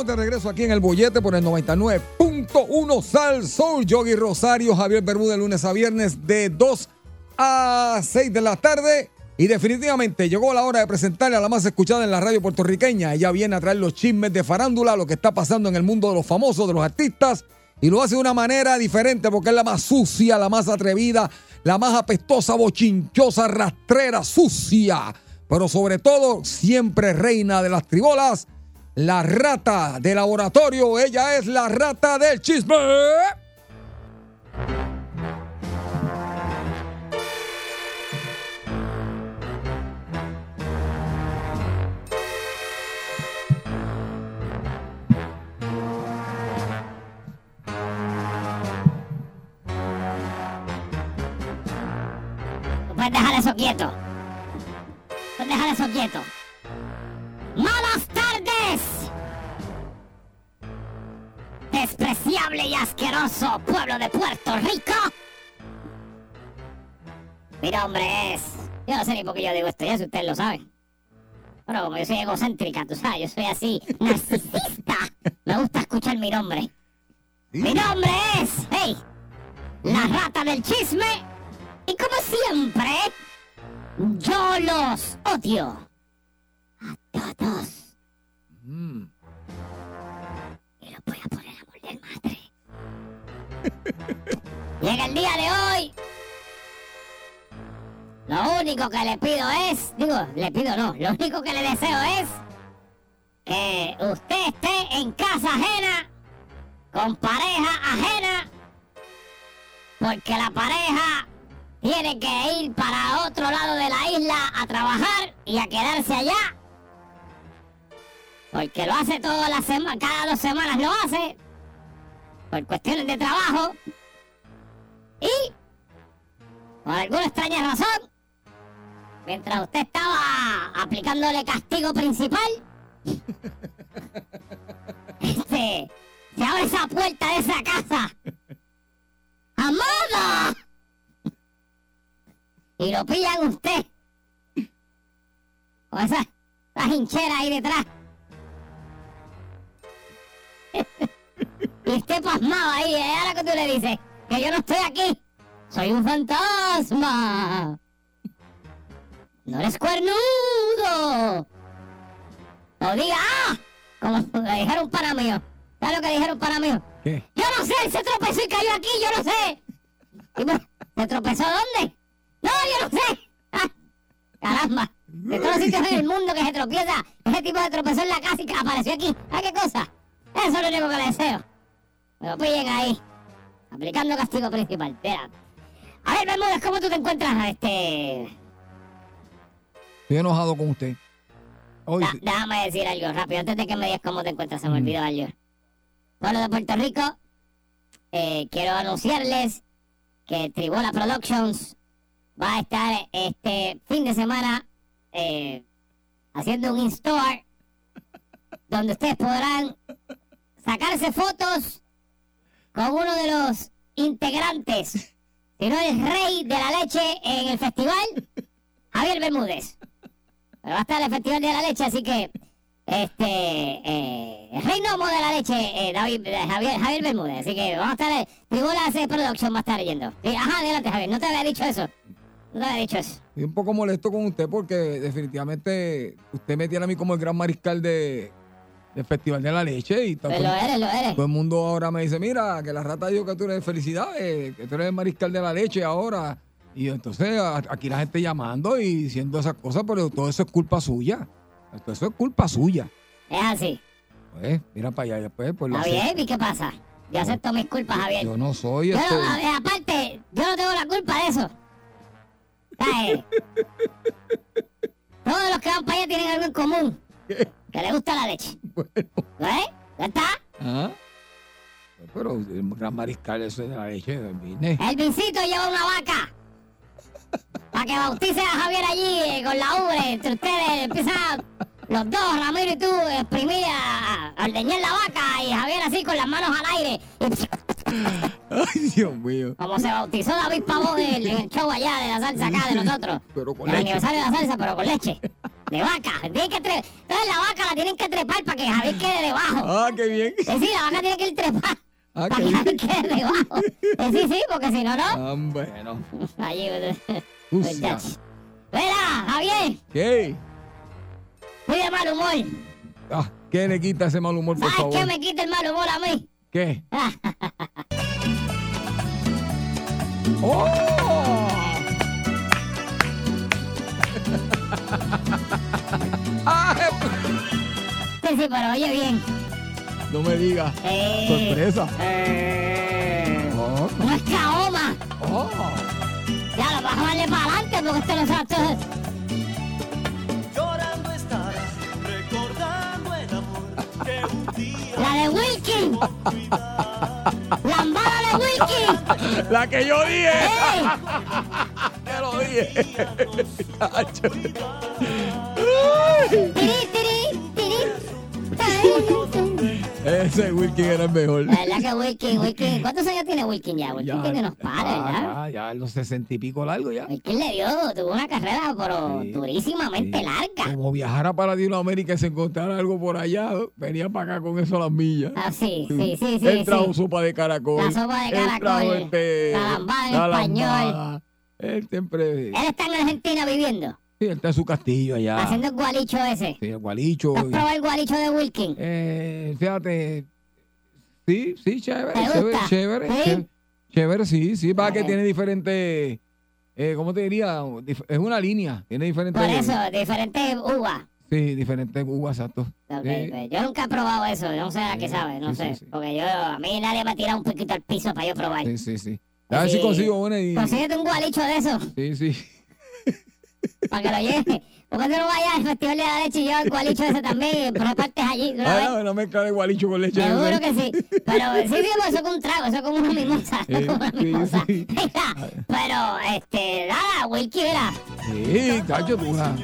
estamos de regreso aquí en el Bollete por el 99.1 Sal Soul. Yogi Rosario, Javier Bermúdez, lunes a viernes de 2 a 6 de la tarde. Y definitivamente llegó la hora de presentarle a la más escuchada en la radio puertorriqueña. Ella viene a traer los chismes de farándula, lo que está pasando en el mundo de los famosos, de los artistas. Y lo hace de una manera diferente porque es la más sucia, la más atrevida, la más apestosa, bochinchosa, rastrera, sucia. Pero sobre todo, siempre reina de las tribolas la rata de laboratorio. Ella es la rata del chisme. Puedes dejar eso quieto. Puedes dejar eso quieto. Asqueroso pueblo de Puerto Rico. Mi nombre es. Yo no sé ni por qué yo digo esto, ya si ustedes lo saben. Pero como yo soy egocéntrica, tú sabes, yo soy así, narcisista. Me gusta escuchar mi nombre. Mi nombre es. ¡Hey! La rata del chisme. Y como siempre, yo los odio. A todos. Y los voy a poner a morder madre. Llega el día de hoy. Lo único que le pido es, digo, le pido no, lo único que le deseo es que usted esté en casa ajena, con pareja ajena, porque la pareja tiene que ir para otro lado de la isla a trabajar y a quedarse allá. Porque lo hace todas las semanas, cada dos semanas lo hace, por cuestiones de trabajo. Y, por alguna extraña razón, mientras usted estaba aplicándole castigo principal, este, se abre esa puerta de esa casa. ¡Amada! Y lo pillan usted. Con esa, esa hinchera ahí detrás. y esté pasmado ahí, ¿eh? Ahora que tú le dices que yo no estoy aquí. Soy un fantasma. No eres cuernudo. O diga, ¡ah! Como le dijeron para mí. ¿Sabes lo que dijeron para mí? ¿Qué? Yo no sé, él se tropezó y cayó aquí, yo no sé. Y pues, ¿Se tropezó dónde? No, yo no sé. Ah, caramba. De todos los sitios en el mundo que se tropieza, ese tipo se tropezó en la casa y que apareció aquí. ¿Ah, qué cosa? Eso es lo único que le deseo. Me lo pillen ahí. Aplicando castigo principal. Espera. A ver, Bermúdez, ¿cómo tú te encuentras? Este. Estoy enojado con usted. Hoy, Da- déjame decir algo rápido, antes de que me digas cómo te encuentras, se me olvidó algo. Pueblo de Puerto Rico, eh, quiero anunciarles que Tribola Productions va a estar este fin de semana eh, haciendo un in-store donde ustedes podrán sacarse fotos con uno de los integrantes, si no el rey de la leche en el festival, Javier Bermúdez. Pero va a estar el Festival de la Leche, así que este, eh, el rey de la leche, eh, David, eh, Javier, Javier Bermúdez. Así que vamos a estar, eh, Tribula hace Production va a estar leyendo. Sí, ajá, adelante, Javier, no te había dicho eso. No te había dicho eso. Estoy un poco molesto con usted porque definitivamente usted me tiene a mí como el gran mariscal de, del Festival de la Leche y todo, lo eres, lo eres. todo el mundo ahora me dice, mira, que la rata dijo que tú eres felicidades, que tú eres el mariscal de la leche ahora. Y entonces aquí la gente llamando y diciendo esas cosas, pero todo eso es culpa suya. Todo eso es culpa suya. Es así. Pues, mira para allá después. Pues, bien, ¿y qué pasa? Yo acepto mis culpas, Javier. Yo no soy Yo este. no, aparte, yo no tengo la culpa de eso. ¿Sabes? Todos los que van para allá tienen algo en común. Que les gusta la leche. Bueno, ¿Ves? ¿Ya está? ¿ah? Pero el gran mariscal eso de la leche, vine. El Vincito lleva una vaca. Para que bautice a Javier allí eh, con la ubre. Entre ustedes empiezan los dos, Ramiro y tú, a exprimir a, a ordeñar la vaca. Y Javier así con las manos al aire. Ay, Dios mío. como se bautizó David Pavón en el, en el show allá de la salsa acá de nosotros. Pero con el leche. aniversario de la salsa, pero con leche. De vaca. Tienen que tre- Entonces la vaca la tienen que trepar para que Javier quede debajo. Ah, qué bien. Es decir, la vaca tiene que ir trepar. Ah, para qué que Javier bien. quede debajo. Eh, sí, sí, porque si no, no. Ah, bueno. Allí, Sucia. muchachos. Mira, Javier, ¿Qué? estoy de mal humor. Ah, ¿qué le quita ese mal humor, por ¿Sabes favor? qué me quita el mal humor a mí? ¿Qué? ¡Oh! Sí, sí, pero oye bien. no me digas. Eh, Sorpresa. eh, Oh, nuestra oma. oh. Ya lo vas a darle para adelante porque esto no sabe. La de Wilkin. Lambada de Wilkin. La que yo dije. ¡Ey! Te lo dije. Tiri, tiri, tiri. Ese Wilkin era el mejor. La verdad que Wilkin, Wilkin. ¿Cuántos años tiene Wilkin ya? Wilkin tiene unos pares, ¿verdad? ya, ya, los sesenta y pico largo ya. Wilkin le dio, tuvo una carrera, pero Sí. durísimamente Sí. larga. Como viajara para Latinoamérica y se encontrara algo por allá, venía para acá con eso a las millas. Ah, sí, sí, sí, sí. Él trajo sopa de caracol. La sopa de Él caracol, trajo este, en español. Él siempre. Él está en Argentina viviendo, Sí, él está en su castillo allá. haciendo el gualicho ese. Sí, el gualicho. ¿Has probado el gualicho de Wilkin? Eh, fíjate. Sí, sí, chévere. ¿Te Chévere, gusta? chévere. ¿Sí? Chévere, chévere, sí, sí. Para que tiene diferentes. Eh, ¿Cómo te diría? Es una línea. Tiene diferentes. Por eso, diferentes uvas. Sí, diferentes uvas, exacto. Sí. pues Yo nunca he probado eso, no sé a qué sabe, no sí, sé. sí. Porque yo, a mí nadie me ha tirado un poquito al piso para yo probar. Sí, sí, sí. A ver si consigo una y. Consíguete un gualicho de eso, Sí, sí. Para que lo lleve. Porque tú no vayas al Festival de la Leche y llevas el gualicho ese también, y repartes allí. una Ah, no, no mezclar el gualicho con leche. Seguro no que sí. Pero sí, sí, pues eso es como un trago, eso es como una mimosa. Es como una sí, mimosa. sí. Mira, pero, este, nada, Wilkie, mira. Sí, cacho, tú. una-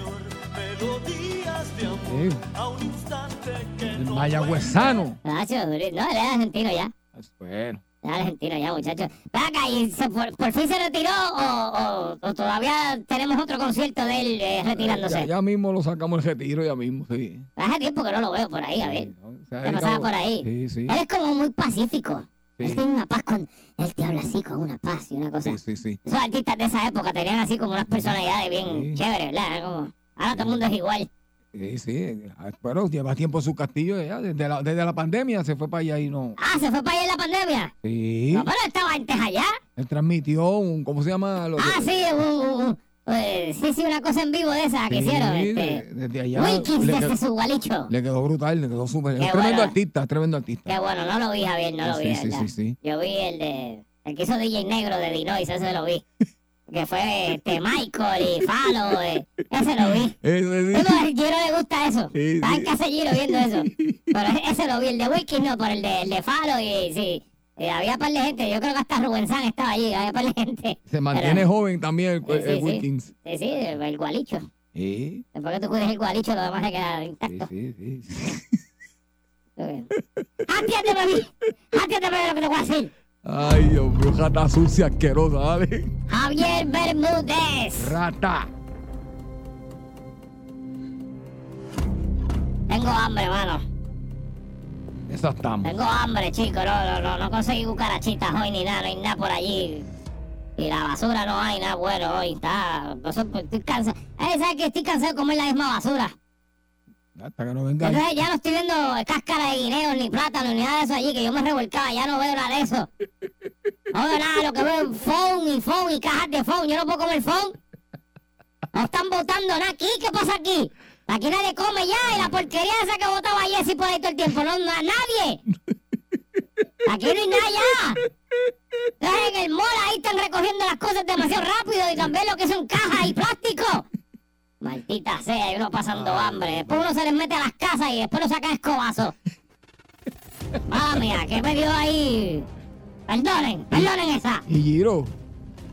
melodías de amor Sí, a un instante que el no mayagüezano. Nacho, no, él es argentino ya. Bueno. Él es argentino ya, muchachos. Ven acá, ¿y se- por, por fin se retiró o, o- o todavía tenemos otro concierto de él eh, retirándose? Ya, ya mismo lo sacamos el retiro, ya mismo, sí. Hace tiempo que no lo veo por ahí, a ver. Sí, ¿no? Se ha ¿Qué pasaba por ahí? Sí, sí. Él es como muy pacífico. Él tiene una paz con... Él te habla así con una paz y una cosa... Sí, sí, sí. Esos artistas de esa época tenían así como unas personalidades bien chéveres, ¿verdad? Como, ahora todo el mundo es igual. Sí, sí. Ah, Pero lleva tiempo en su castillo ya. Desde la, desde la pandemia se fue para allá y no. Ah, ¿se fue para allá en la pandemia? Sí. No, pero estaba antes allá. Él transmitió un. ¿Cómo se llama? Lo Ah, sí, un, un- un- eh, sí, sí, una cosa en vivo de esa que Sí, hicieron. de- Este, desde allá. Wilkins desde su gualicho. le quedó brutal, le quedó súper. Es tremendo bueno. artista, es tremendo artista. Qué bueno, no lo vi, Javier, no lo Sí, vi, sí, ¿verdad? sí, sí. Yo vi el de. El que hizo DJ Negro de Dinois, ese lo vi. Que fue este Michael y Falo, eh, ese lo vi. Ese Sí, sí. Giro le gusta eso. Sí, Estaba sí. en casa de Giro viendo eso. Pero ese lo vi, el de Wilkins no, por el de, el de Falo y sí. eh, había par de gente, yo creo que hasta Rubén San estaba allí, había par de gente. Se mantiene Pero- joven también el, Sí, el sí, sí. Wilkins. Sí, sí, el, gualicho. Sí, Después que tú cuides el gualicho, lo demás se queda sí, intacto. sí, sí. ¡Atiéndeme, mami! ¡Atiéndeme de lo que te voy a decir! Ay, Dios mío, rata sucia, asquerosa, dale. Javier Bermúdez. Rata. Tengo hambre, mano. Esa estamos. Tengo hambre, chico. No, no, no, no conseguí cucarachitas hoy ni nada, no hay nada por allí. Y la basura no hay nada bueno hoy. Está. estoy cansado. Eh, ¿sabes que Estoy cansado de comer la misma basura. Hasta que no venga. Entonces ya no estoy viendo cáscara de guineo, ni plátano, ni nada de eso allí, que yo me revolcaba, ya no veo nada de eso. No veo nada, lo que veo es phone y phone y cajas de phone. Yo no puedo comer phone. No están botando nada aquí, ¿qué pasa aquí? Aquí nadie come ya y la porquería esa que botaba Jessy por ahí todo el tiempo, no, na- nadie. Aquí no hay nada ya. Entonces en el mall ahí están recogiendo las cosas demasiado rápido y también lo que son cajas y plástico. Maldita sea, y uno pasando hambre. Después uno se les mete a las casas y después lo sacan escobazo. Madre mía, ¿qué me dio ahí? Perdonen, perdonen esa. Y Giro.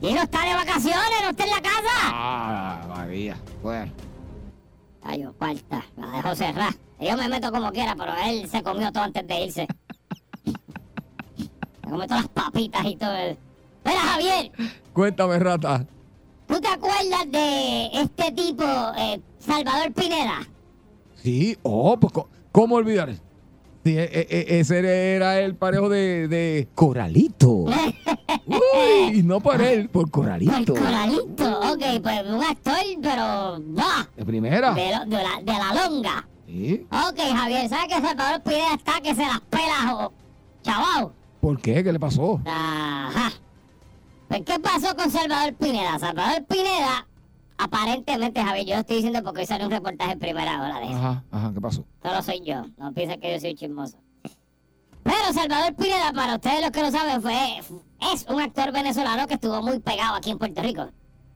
No está de vacaciones, no está en la casa. Ah, María. Bueno. Ay, yo, cuarta, la dejó cerrar. Yo me meto como quiera, pero él se comió todo antes de irse. Se comió todas las papitas y todo. Mira, Javier, Cuéntame, rata. ¿Tú te acuerdas de este tipo, eh, Salvador Pineda? Sí, oh, pues, ¿cómo olvidar? Sí, e- e- e- ese era el parejo de, de Coralito. Uy, y no por él, por Coralito. coralito, ok, pues un actor, pero va, De primera. de, lo- de la, de la longa. Sí. Ok, Javier, ¿sabes que Salvador Pineda está que se las pela, chaval? ¿Por qué? ¿Qué le pasó? Ajá. Pues, ¿qué pasó con Salvador Pineda? Salvador Pineda, aparentemente, Javier, yo lo estoy diciendo porque hoy sale un reportaje en primera hora de eso. Ajá, ajá, ¿qué pasó? Solo soy yo, no piensen que yo soy chismoso. Pero Salvador Pineda, para ustedes los que lo saben, fue, es un actor venezolano que estuvo muy pegado aquí en Puerto Rico.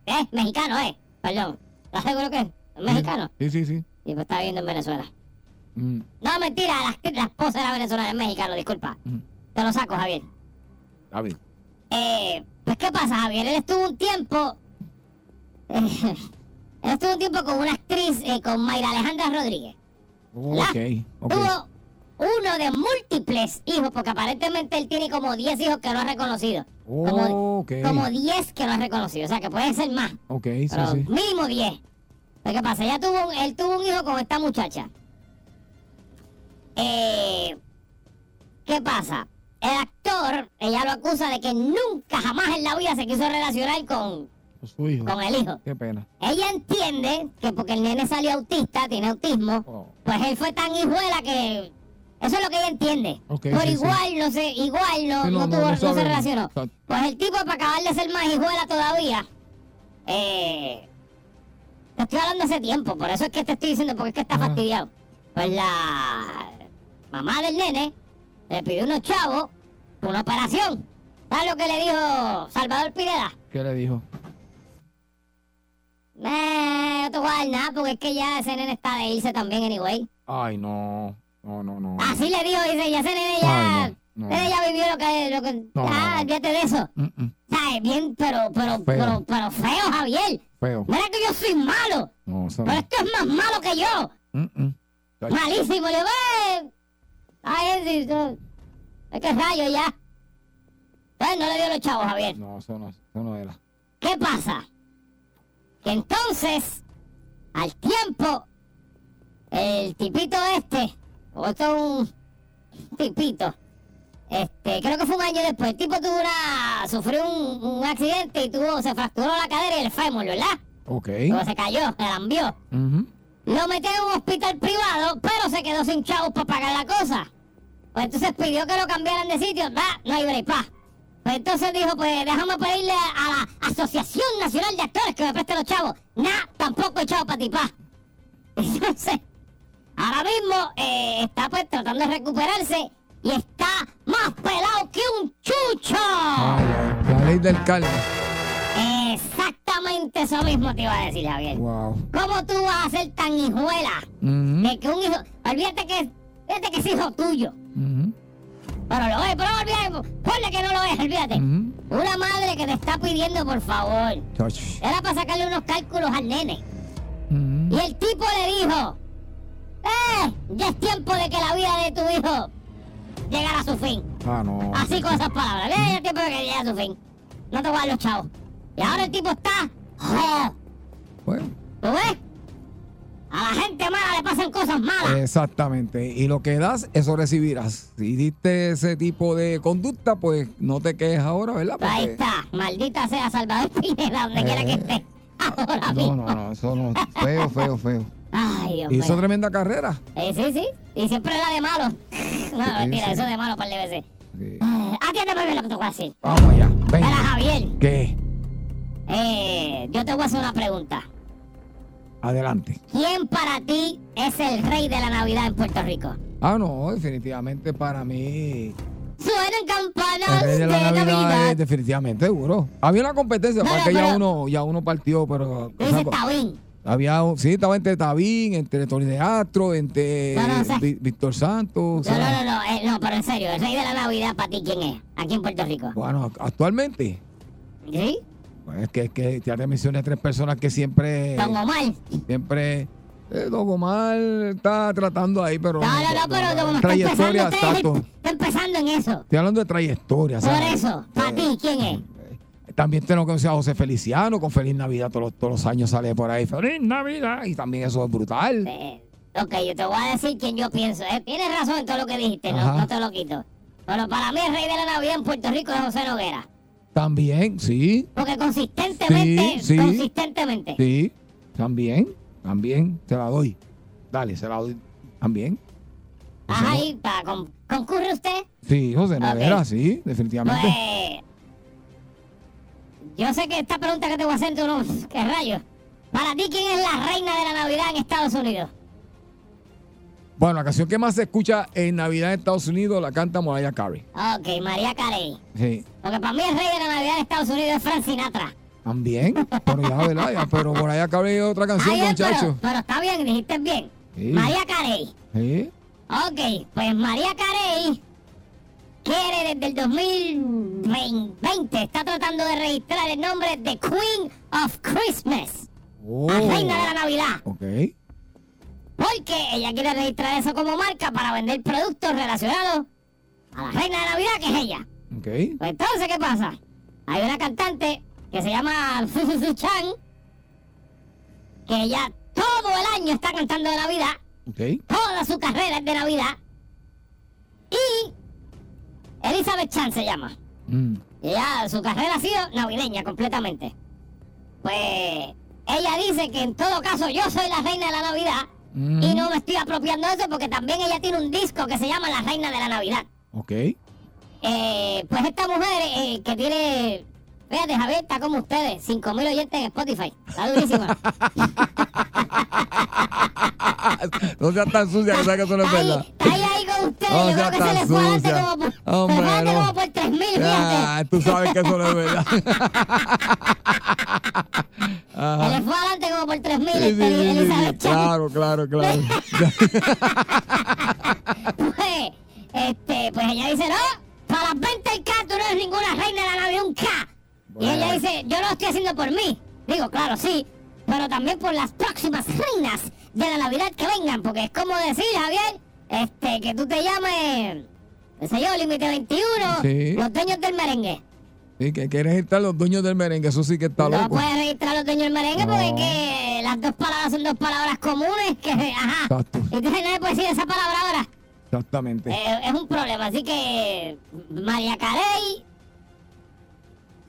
Es mexicano, ¿eh? Perdón. ¿Estás seguro que es ¿Es mexicano? Sí, sí, sí. Y pues está viviendo en Venezuela. Mm, No, mentira, la, la esposa era venezolana, es mexicano, disculpa. mm, Te lo saco, Javier. Bien. Eh, pues, ¿qué pasa, Javier? Él estuvo un tiempo. él estuvo un tiempo con una actriz, eh, con Mayra Alejandra Rodríguez. Ok, ok. Tuvo uno de múltiples hijos, porque aparentemente él tiene como 10 hijos que no ha reconocido. Como, Ok. como 10 que no ha reconocido, o sea que pueden ser más. Ok, sí, Pero sí. mínimo 10. Pues, ¿Qué pasa? Ella tuvo, él tuvo un hijo con esta muchacha. Eh, ¿Qué pasa? El actor, ella lo acusa de que nunca jamás en la vida se quiso relacionar con, Su hijo. con el hijo. Qué pena. Ella entiende que porque el nene salió autista, tiene autismo, Oh. pues él fue tan hijuela que... Eso es lo que ella entiende. Ok, Por sí, sí. igual, no sé, igual no, Sí, no, tuvo- no se relacionó. Exacto. Pues el tipo, para acabar de ser más hijuela todavía, eh, te estoy hablando hace tiempo, por eso es que te estoy diciendo, porque es que está Ajá. fastidiado. Pues la mamá del nene le pidió unos chavos por una operación. ¿Sabes lo que le dijo Salvador Pineda? ¿Qué le dijo? Eh, no te voy a dar nada porque es que ya ese nene está de irse también, anyway. Ay, no. No, no, no. Así le dijo, dice, ya ese nene ya, Ay, no, no. ese ya vivió lo que, lo que, No, no. olvídate de eso. Mm, mm, ¿Sabes? Bien, pero, pero, pero, pero feo, Javier. Feo. Mira que yo soy malo, No, pero esto es más malo que yo. Mm, Malísimo, le digo, ay, es, es, que rayo ya. Pues no le dio los chavos, Javier. No, eso no, eso no era. ¿Qué pasa? Que entonces, al tiempo, el tipito este, o esto es un tipito, este, creo que fue un año después, el tipo tuvo una, sufrió un, un accidente y tuvo, se fracturó la cadera y el fémur, ¿verdad? Ok. Luego se cayó, se lambió. Lo metió en un hospital privado, pero se quedó sin chavos para pagar la cosa. Pues entonces pidió que lo cambiaran de sitio. Nah, no hay break, pa. Pues entonces dijo, pues déjame pedirle a la Asociación Nacional de Actores que me preste los chavos. Nah, tampoco hay chavos para ti, pa. Entonces, ahora mismo eh, está pues tratando de recuperarse y está más pelado que un chucho. La ley del calma. Exactamente eso mismo te iba a decir, Javier. Wow. ¿Cómo tú vas a ser tan hijuela? De que un hijo, olvídate que, olvídate que es hijo tuyo, ujú, pero lo es, pero olvídate, ponle que no lo es, olvídate. Una madre que te está pidiendo por favor, era para sacarle unos cálculos al nene, y el tipo le dijo, eh, ya es tiempo de que la vida de tu hijo llegara a su fin, Ah, no. así con esas palabras, "Eh, ya es tiempo de que llegue a su fin, no te voy a dar los chavos, y ahora el tipo está, oh, Bueno, ¿tú ves? A la gente mala le pasan cosas malas. Exactamente. Y lo que das, eso recibirás. Si diste ese tipo de conducta, pues no te quejes ahora, ¿verdad? Ahí está. Maldita sea Salvador Pineda, donde quiera que esté. Ahora No, mismo. no, no, eso no. Feo, feo, feo. Ay, Dios Hizo mío. tremenda carrera. Eh, sí, sí. Y siempre era de malo. No, mentira, sí. eso es de malo un par de veces. Sí. Ah, Atiéndeme bien lo que te voy a decir. Vamos allá. Venga. Javier, ¿Qué? eh, yo te voy a hacer una pregunta. Adelante. ¿Quién para ti es el rey de la Navidad en Puerto Rico? Ah, no, definitivamente para mí. Suenan El campanas rey de, de la Navidad, Navidad. es definitivamente seguro. Había una competencia, No, para no, que ya uno, ya uno partió, pero. Tabín. había, sí, estaba entre Tabín, entre Tony de Astro, entre No, no, Vi- Víctor Santos. o No, sea, no, no, no, eh, no, pero en serio, el rey de la Navidad para ti, ¿quién es? Aquí en Puerto Rico. Bueno, actualmente, ¿Sí? Es que, es que ya te mencioné tres personas que siempre. Don Omar. Siempre. Eh, Don Omar está tratando ahí, pero. No, no, no, pero está Trayectoria, empezando, está empezando en eso. Estoy hablando de trayectoria. Por ¿sabes? eso, para Eh, ti, ¿quién es? También tengo que conocer a José Feliciano, con Feliz Navidad todos los, todos los años sale por ahí. Feliz Navidad. Y también eso es brutal. Eh, ok, yo te voy a decir quién yo pienso. Eh, tienes razón en todo lo que dijiste, no te lo quito. Pero para mí el rey de la Navidad en Puerto Rico es José Noguera. También, sí, Porque consistentemente, Sí, sí. consistentemente. sí. También, también. Se la doy. Dale, se la doy. También. José Ajá, y para con- concurre usted. Sí, José Noguera, sí, Pues, definitivamente. yo sé que esta pregunta que te voy a hacer, tú no, qué rayos. Para ti, ¿quién es la reina de la Navidad en Estados Unidos? Bueno, la canción que más se escucha en Navidad en Estados Unidos la canta Mariah Carey. Ok, María Carey. Sí. Porque para mí el rey de la Navidad en Estados Unidos es Frank Sinatra. También, pero ya, ¿verdad? Ya, pero Mariah Carey es otra canción, Ay, pero, pero está bien, dijiste bien. Sí. María Carey. Sí. Ok, pues María Carey quiere desde el 2020, está tratando de registrar el nombre de Queen of Christmas, Oh. la reina de la Navidad. Ok. Porque ella quiere registrar eso como marca para vender productos relacionados a la reina de Navidad, que es ella. Ok. Pues entonces, ¿qué pasa? Hay una cantante que se llama Fufu Chan, que ella todo el año está cantando de Navidad, Ok. toda su carrera es de Navidad. Y Elizabeth Chan se llama. Mm. Y ella, su carrera ha sido navideña completamente. Pues ella dice que en todo caso yo soy la reina de la Navidad Mm. y no me estoy apropiando de eso porque también ella tiene un disco que se llama La Reina de la Navidad. Ok. Eh, pues esta mujer eh, que tiene, fíjate Javier, está como ustedes, 5 mil oyentes en Spotify. Está durísima. no seas tan sucia que sabes que eso no es verdad. está ahí, ahí con ustedes. No Yo creo que se tan le fue adelante como por, Hombre, no. como por 3 mil, fíjate. Ah, tú sabes que eso no es verdad. Se Ajá. le fue adelante como por 3 mil, Sí, sí, sí, sí, sí. Elizabeth Chan. Claro, claro, claro. Pues, este, pues ella dice, no, para las 20 el K, tú no eres ninguna reina de la Navidad, un K. Y ella dice, yo no lo estoy haciendo por mí. Digo, claro, sí, pero también por las próximas reinas de la Navidad que vengan, porque es como decir, Javier, este, que tú te llames, qué sé yo, Límite 21, Sí. los dueños del merengue. Sí, que quieres estar los dueños del merengue, eso sí que está No loco. puedes registrar los dueños del merengue No. porque es que las dos palabras son dos palabras comunes que, ajá. Exacto. Entonces nadie puede decir esa palabra ahora. Exactamente. Eh, es un problema, así que María Carey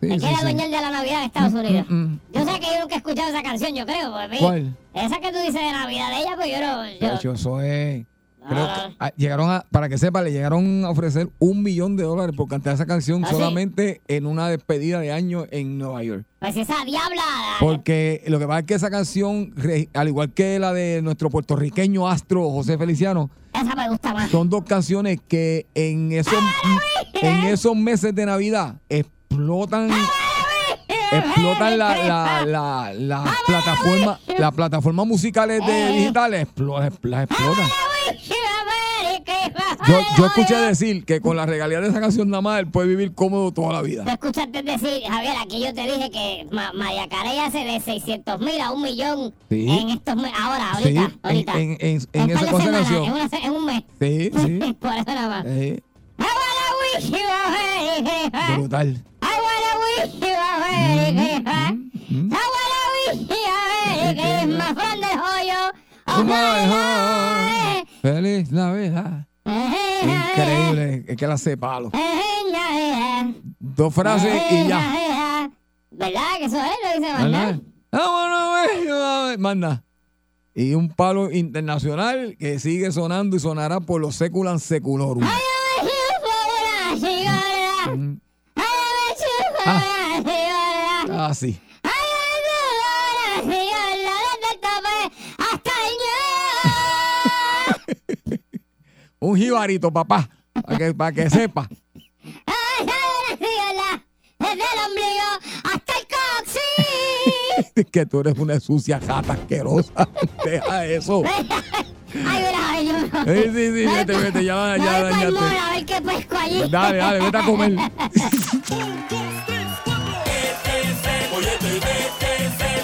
Sí, se sí, quiere sí. adueñar de la Navidad en Estados Unidos. mm, mm. Yo sé que yo nunca he escuchado esa canción, yo creo. Pues, ¿Cuál? Esa que tú dices de Navidad de ella, pues yo no... Yo, es. Creo No, que no. ah, llegaron a, para que sepa, le llegaron a ofrecer un millón de dólares por cantar esa canción ¿Ah, sí? solamente en una despedida de año en Nueva York. pues esa diabla... Porque lo que pasa es que esa canción, al igual que la de nuestro puertorriqueño astro José Feliciano, Esa me gusta más. son dos canciones que en esos, en esos meses de Navidad explotan explotan la, la, la, la plataforma la plataforma musicales de digitales explo- las explotan. Yo, yo escuché decir que con la regalía de esa canción nada más él puede vivir cómodo toda la vida. Tú escuchaste decir, Javier, aquí yo te dije que Ma- María Carey hace de 600 mil a un millón Sí. en estos meses. Ahora, Sí, ahorita, en, ahorita. en, en, en En esa par de cosa semanas, canción. En, una se- en un mes. Sí, sí. Por eso nada más. Eh, Christmas. brutal. Mm. Of my heart. Feliz Navidad. Increíble, es que la hace palo. Dos frases y ya. ¿Verdad? Que eso es lo que ¿Verdad? Maná. Vámonos, manda. Y un palo internacional que sigue sonando y sonará por los seculan seculorum. Mm. Ah, sí. Un jibarito, papá, para que, para que sepa. Desde el ombligo hasta el coxis. que tú eres una sucia jata asquerosa. Deja eso. Ay, mira, yo. Sí, sí, sí, vete, vete, ya, ya Voy dañaste. mall a ver qué pesco allí. Dale, dale, vete a comer.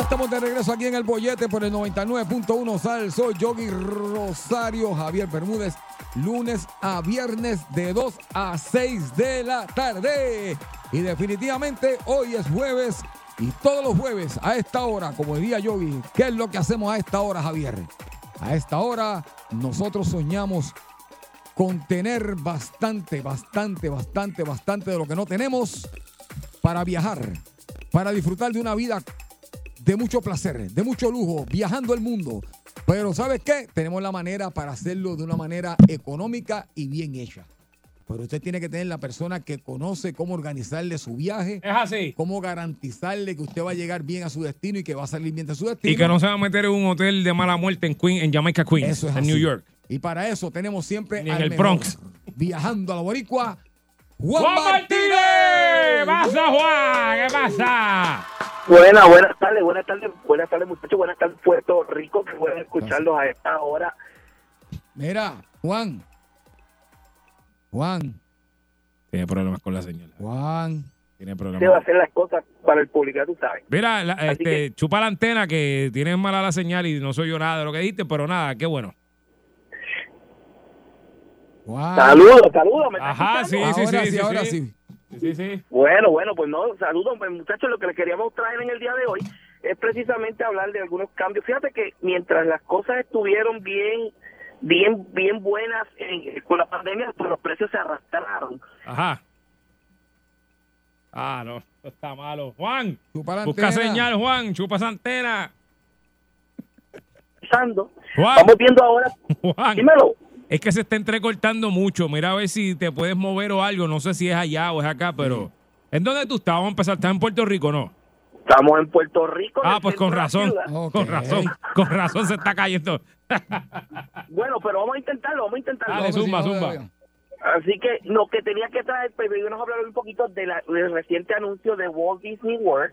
estamos de regreso aquí en el bollete por el 99.1 Sal. Soy Yogi Rosario Javier Bermúdez. Lunes a viernes de 2 a 6 de la tarde. Y definitivamente hoy es jueves y todos los jueves a esta hora, como diría Yogi, ¿qué es lo que hacemos a esta hora, Javier? A esta hora nosotros soñamos con tener bastante, bastante, bastante, bastante de lo que no tenemos para viajar, para disfrutar de una vida de mucho placer, de mucho lujo, viajando el mundo. Pero ¿sabes qué? Tenemos la manera para hacerlo de una manera económica y bien hecha. Pero usted tiene que tener la persona que conoce cómo organizarle su viaje, Es así. cómo garantizarle que usted va a llegar bien a su destino y que va a salir bien de su destino. Y que no se va a meter en un hotel de mala muerte en Queen, en Jamaica Queens, Eso es en así. New York. Y para eso tenemos siempre Ni en al el mejor, Bronx. viajando a la boricua, Juan, ¡Juan Martínez! ¿Qué pasa, Juan? ¿Qué pasa? Buenas, buenas tardes, buenas tardes, buenas tardes muchachos, buenas tardes Puerto Rico, que pueden escucharlos a esta hora. Mira, Juan. Juan, Tiene problemas con la señal. Juan. Tiene Se va a problemas. hacer las cosas para el público, ya tú sabes. Mira, la- este, que- chupa la antena que tienes mala la señal y no soy yo nada de lo que dijiste, pero nada, qué bueno. Juan. Saludos, saludos. ¿me están Ajá, sí, sí, ahora sí, sí, sí, ahora sí. sí. Sí, sí. Bueno, bueno, pues no, saludos, pues, muchachos. Lo que les queríamos traer en el día de hoy es precisamente hablar de algunos cambios. Fíjate que mientras las cosas estuvieron bien, bien, bien buenas en- con la pandemia, pues los precios se arrastraron. Ajá. Ah, no, esto está malo. Juan, Chupa la busca señal, Juan, chupa esa antena. Pasando. Juan, Vamos viendo ahora. Juan. Dímelo. Es que se está entrecortando mucho. Mira a ver si te puedes mover o algo. No sé si es allá o es acá, pero. ¿En dónde tú estás? Vamos a empezar. ¿Estás en Puerto Rico no? Estamos en Puerto Rico. en Ah, pues con razón. Con razón. Con razón se está cayendo. Bueno, pero vamos a intentarlo, vamos a intentarlo. Dale, zumba, zumba. Así que lo que tenía que traer, pero íbamos a hablar un poquito de la- del reciente anuncio de Walt Disney World,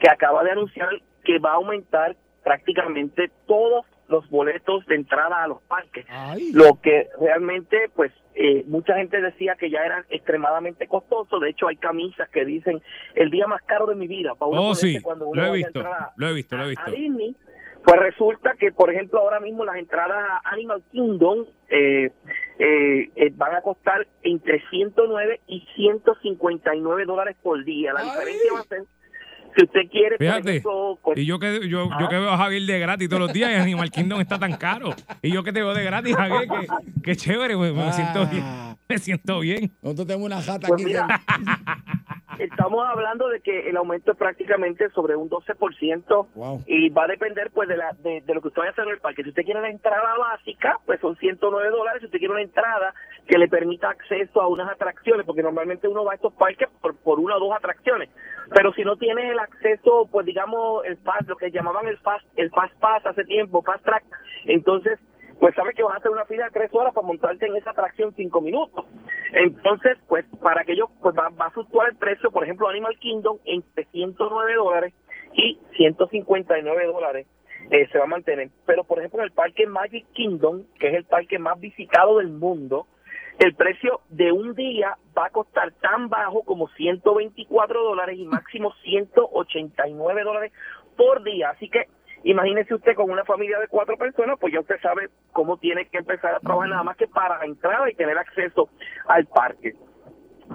que acaba de anunciar que va a aumentar prácticamente todos los boletos de entrada a los parques. Ay. Lo que realmente, pues, eh, mucha gente decía que ya era extremadamente costoso. De hecho, hay camisas que dicen el día más caro de mi vida. Para uno Oh, sí. cuando uno Lo he visto. a- Lo he visto, lo he a visto. Disney, pues resulta que, por ejemplo, ahora mismo las entradas a Animal Kingdom eh, eh, eh, van a costar entre 109 y 159 dólares por día. La Ay. diferencia va a ser, si usted quiere, Fíjate. pues, Y yo que yo, Ah. yo que veo a Javier de gratis todos los días y Animal Kingdom está tan caro. Y yo que te veo de gratis, Javier, que, que chévere, me, me siento bien. Ah. Me siento bien. Nosotros tenemos una jata Pues aquí. mira, estamos hablando de que el aumento es prácticamente sobre un 12% Wow. y va a depender pues de, la, de, de lo que usted vaya a hacer en el parque. Si usted quiere la entrada básica, pues son 109 dólares. Si usted quiere una entrada que le permita acceso a unas atracciones, porque normalmente uno va a estos parques por, por una o dos atracciones. Pero si no tiene el acceso, pues digamos, el fast, lo que llamaban el fast, el fast pass hace tiempo, fast track, entonces pues sabe que vas a hacer una fila de tres horas para montarte en esa atracción cinco minutos. Entonces, pues para aquello, pues va, va a fluctuar el precio, por ejemplo, Animal Kingdom entre 109 dólares y 159 dólares. eh, se va a mantener. Pero, por ejemplo, en el parque Magic Kingdom, que es el parque más visitado del mundo, el precio de un día va a costar tan bajo como 124 dólares y máximo 189 dólares por día. Así que imagínese usted con una familia de cuatro personas, pues ya usted sabe cómo tiene que empezar a trabajar nada más que para la entrada y tener acceso al parque.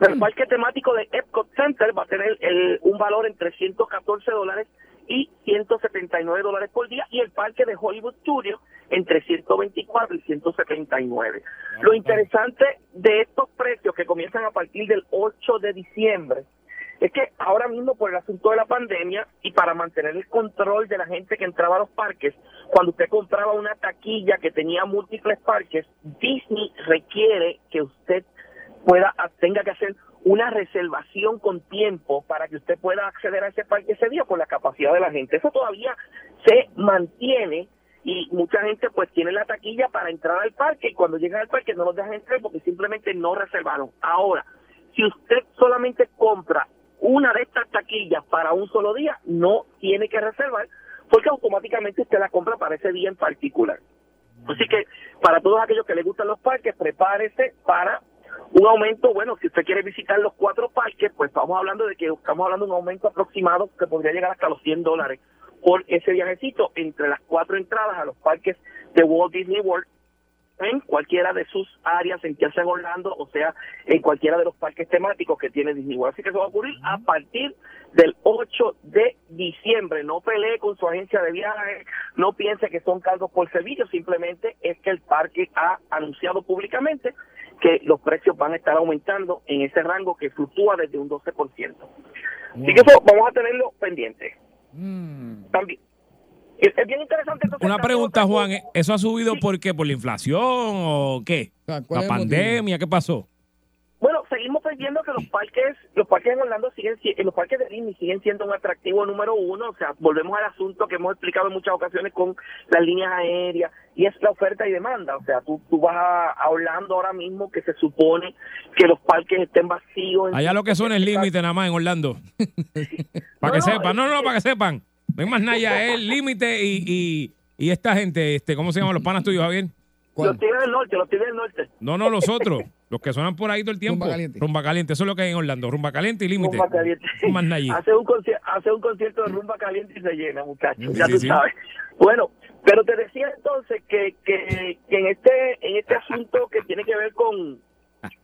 El parque temático de Epcot Center va a tener el- un valor entre 114 dólares y 179 dólares por día y el parque de Hollywood Studios entre 124 y 179. Lo interesante de estos precios que comienzan a partir del 8 de diciembre es que ahora mismo por el asunto de la pandemia y para mantener el control de la gente que entraba a los parques, cuando usted compraba una taquilla que tenía múltiples parques, Disney requiere que usted pueda tenga que hacer una reservación con tiempo para que usted pueda acceder a ese parque ese día por la capacidad de la gente. Eso todavía se mantiene y mucha gente pues tiene la taquilla para entrar al parque y cuando llegan al parque no los dejan entrar porque simplemente no reservaron. Ahora, si usted solamente compra una de estas taquillas para un solo día, no tiene que reservar porque automáticamente usted la compra para ese día en particular. Así que para todos aquellos que les gustan los parques, prepárese para un aumento, bueno, si usted quiere visitar los cuatro parques, pues estamos hablando de que estamos hablando de un aumento aproximado que podría llegar hasta los 100 dólares por ese viajecito entre las cuatro entradas a los parques de Walt Disney World en cualquiera de sus áreas, en ya sea en Orlando, o sea, en cualquiera de los parques temáticos que tiene Disney World. Así que eso va a ocurrir a partir del 8 de diciembre. No pelee con su agencia de viajes, no piense que son cargos por servicio, simplemente es que el parque ha anunciado públicamente que los precios van a estar aumentando en ese rango que fluctúa desde un 12%. Así que eso vamos a tenerlo pendiente. También. Es bien interesante. entonces, Una pregunta, Juan. ¿Eso ha subido por qué? ¿Por la inflación o qué? O sea, ¿cuál ¿La pandemia? ¿Qué pasó? Bueno, seguimos viendo que los parques, los parques en Orlando siguen, si- los parques de Disney siguen siendo un atractivo número uno. O sea, volvemos al asunto que hemos explicado en muchas ocasiones con las líneas aéreas y es la oferta y demanda. O sea, tú, tú vas a, a Orlando ahora mismo que se supone que los parques estén vacíos. Allá lo que son es límite nada más en Orlando. para que No, sepan. No, no, para que sepan. No hay más nada. Es límite y, y, y esta gente, este, ¿cómo se llaman los panas tuyos, Javier? ¿Cuál? Los tigres del norte, los tigres del norte. No, no, los otros. Los que suenan por ahí todo el tiempo. Rumba Caliente. Rumba caliente. Eso es lo que hay en Orlando. Rumba caliente y límite. Rumba caliente. Más hace, un hace un concierto de rumba caliente y se llena, muchachos. Sí, ya sí, tú sí. sabes. Bueno, pero te decía entonces que, que, que en este en este asunto que tiene que ver con,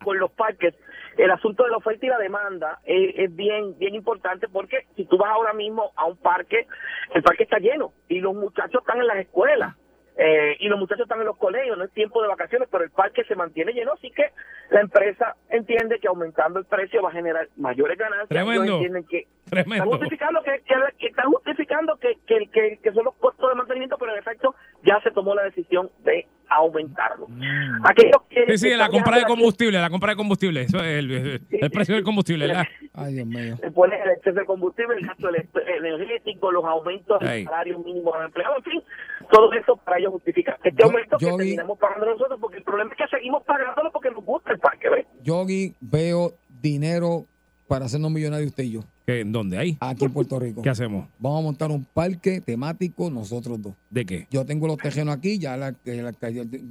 con los parques, el asunto de la oferta y la demanda es, es bien bien importante porque si tú vas ahora mismo a un parque, el parque está lleno y los muchachos están en las escuelas. eh, y los muchachos están en los colegios, no es tiempo de vacaciones, pero el parque se mantiene lleno, así que la empresa entiende que aumentando el precio va a generar mayores ganancias. Ellos Tremendo. entienden que Tremendo. están justificando que, que, que están justificando que, que, que son los costos de mantenimiento, pero en efecto ya se tomó la decisión de aumentarlo. Aquellos que Mm. Sí, sí, que la compra de aquí, combustible, la compra de combustible. Eso es el, el- el precio del combustible, ¿verdad? Ay, Dios mío. pone el exceso de combustible, el gasto energético, los aumentos del salario mínimo de los empleados, en fin, todo eso para ellos justificar este Yo- aumento yo que vi- terminamos pagando nosotros, porque el problema es que seguimos pagándolo porque nos gusta el parque, ¿ves? Yo aquí veo dinero para hacernos millonarios usted y yo, ¿Qué, ¿Dónde hay? aquí en Puerto Rico. ¿Qué hacemos? Vamos a montar un parque temático nosotros dos. ¿De qué? Yo tengo los tejenos aquí, ya la, la-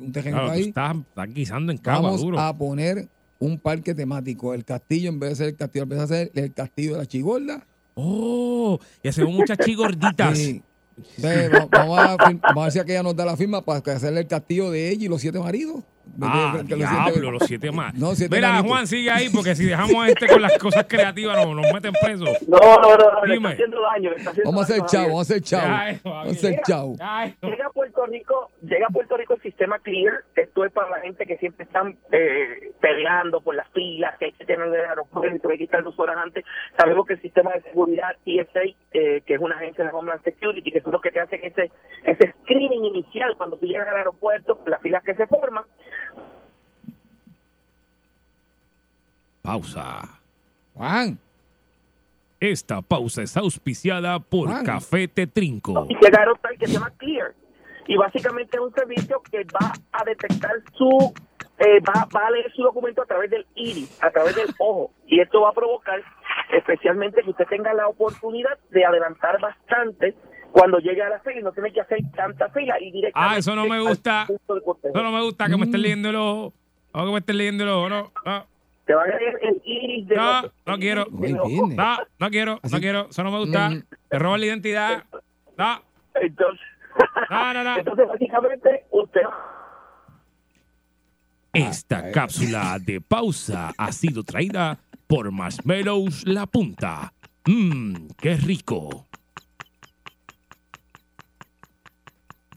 un tejeno Claro, ahí. estás, estás guisando en cava Vamos duro. a poner un parque temático. El castillo, en vez de ser el castillo, empieza a ser el castillo de la chigorda. Oh, y hacemos muchas chigorditas. Sí. Entonces, vamos, a, vamos a ver si aquella nos da la firma para hacerle el castillo de ella y los siete maridos. Ah, los diablo, siete- los siete más. No, siete Mira. Juan, sigue ahí, porque si dejamos a este con las cosas creativas, no, nos meten presos. No, no, no, Dime. está haciendo daño. le está haciendo Vamos a hacer chavo, Javier. vamos a hacer chavo. Eso, Vamos a hacer chavo. Llega a Puerto Rico, llega a Puerto Rico el sistema Clear, esto es para la gente que siempre están eh, peleando por las filas, que hay que tener el aeropuerto, que hay que estar dos horas antes. Sabemos que el sistema de seguridad TSA, eh, que es una agencia de Homeland Security, que son los que te hacen ese, ese screening inicial cuando tú llegas al aeropuerto, las filas que se forman, Pausa. Juan, Esta pausa es auspiciada por Juan. Café Tetrinco. y llegaron tal que se llama Clear. Y básicamente es un servicio que va a detectar su, eh, va, va a leer su documento a través del iris, a través del ojo. Y esto va a provocar especialmente que usted tenga la oportunidad de adelantar bastante cuando llegue a la fila y no tiene que hacer tanta fila y directamente Ah, eso no me gusta. Eso no me gusta que me estén leyendo el ojo. O que me estén leyendo el ojo. No, no, Te van a leer el iris de no, los- no quiero. No, no quiero, no quiero. Eso no me gusta. Mm. Te roban la identidad. No, Entonces, no, no, no. entonces básicamente usted Esta cápsula de pausa ha sido traída por Marshmallows La Punta. Mmm, qué rico.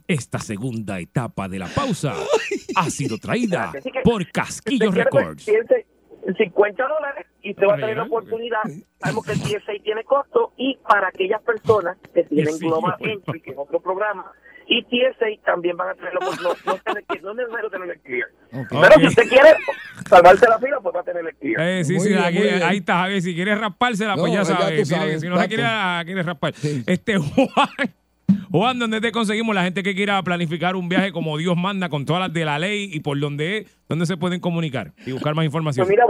Esta segunda etapa de la pausa ha sido traída por Casquillo pues, Records. Piense en 50 dólares y usted va a tener la oportunidad. Sabemos que el TSA tiene costo y para aquellas personas que tienen Sí, Global Entry, que es otro programa, y TSA también van a tener la oportunidad. No, no, tener que- no es necesario tener el clear. Pero si usted quiere salvarse la fila, pues va a tener el clear. Eh, sí, Muy sí, aquí- ahí está, Javier. Si quieres raspársela, pues No, ya sabes. Si no la quieres, quieres raspar. Sí. Este, Juan, Juan, ¿dónde te conseguimos la gente que quiera planificar un viaje como Dios manda, con todas las de la ley y por donde es, dónde se pueden comunicar y buscar más información? Pues mira,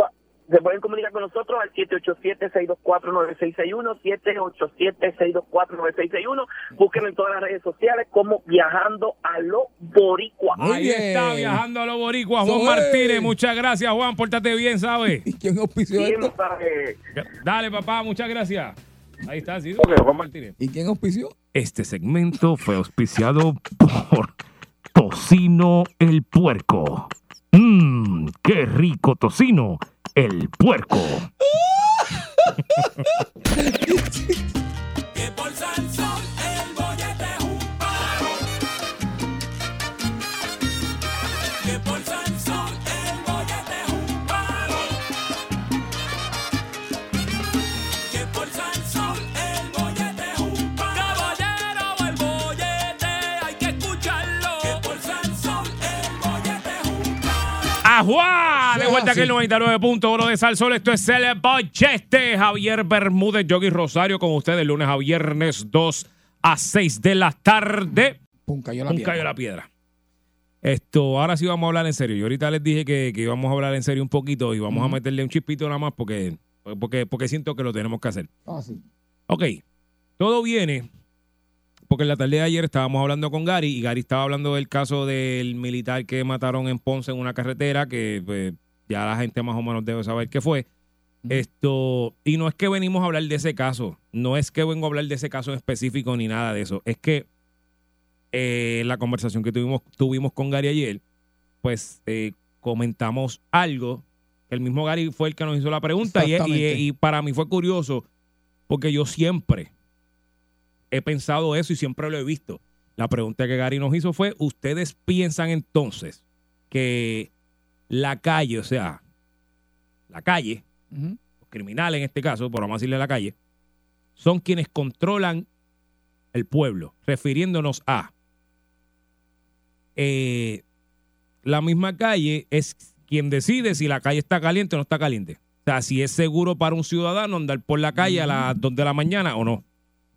se pueden comunicar con nosotros al 787-624-9661, 787-624-9661. Búsquenlo en todas las redes sociales como Viajando a lo Boricua. Muy Ahí bien. está, viajando a los boricuas, Eso Juan. Martínez. Muchas gracias, Juan. Pórtate bien, ¿sabes? ¿Y quién auspició Dale, papá, muchas gracias. Ahí está, sí, Juan Martínez. ¿Y quién auspició? Este segmento fue auspiciado por Tocino el Puerco. Mmm, qué rico tocino el puerco. ¡Ajuá! De vuelta aquí el 99.1 de Salsol. Esto es el Bollete. Javier Bermúdez, Yogi Rosario con ustedes lunes a viernes 2 a 6 de la tarde. Pum, cayó la Un piedra. cayó la piedra. Esto, ahora sí vamos a hablar en serio. Yo ahorita les dije que, que íbamos a hablar en serio un poquito y vamos a meterle un chispito nada más porque, porque, porque siento que lo tenemos que hacer. Ah, sí. Ok, todo viene porque en la tarde de ayer estábamos hablando con Gary y Gary estaba hablando del caso del militar que mataron en Ponce en una carretera que pues, ya la gente más o menos debe saber qué fue. Esto, y no es que venimos a hablar de ese caso, no es que vengo a hablar de ese caso en específico ni nada de eso, es que eh, la conversación que tuvimos, tuvimos con Gary ayer, pues eh, comentamos algo. El mismo Gary fue el que nos hizo la pregunta y, y- Exactamente. y para mí fue curioso porque yo siempre he pensado eso y siempre lo he visto. La pregunta que Gary nos hizo fue, ¿ustedes piensan entonces que la calle, o sea, la calle, los criminales en este caso, por vamos a decirle la calle, son quienes controlan el pueblo, refiriéndonos a eh, la misma calle es quien decide si la calle está caliente o no está caliente. O sea, si es seguro para un ciudadano andar por la calle a las 2 de la mañana o no,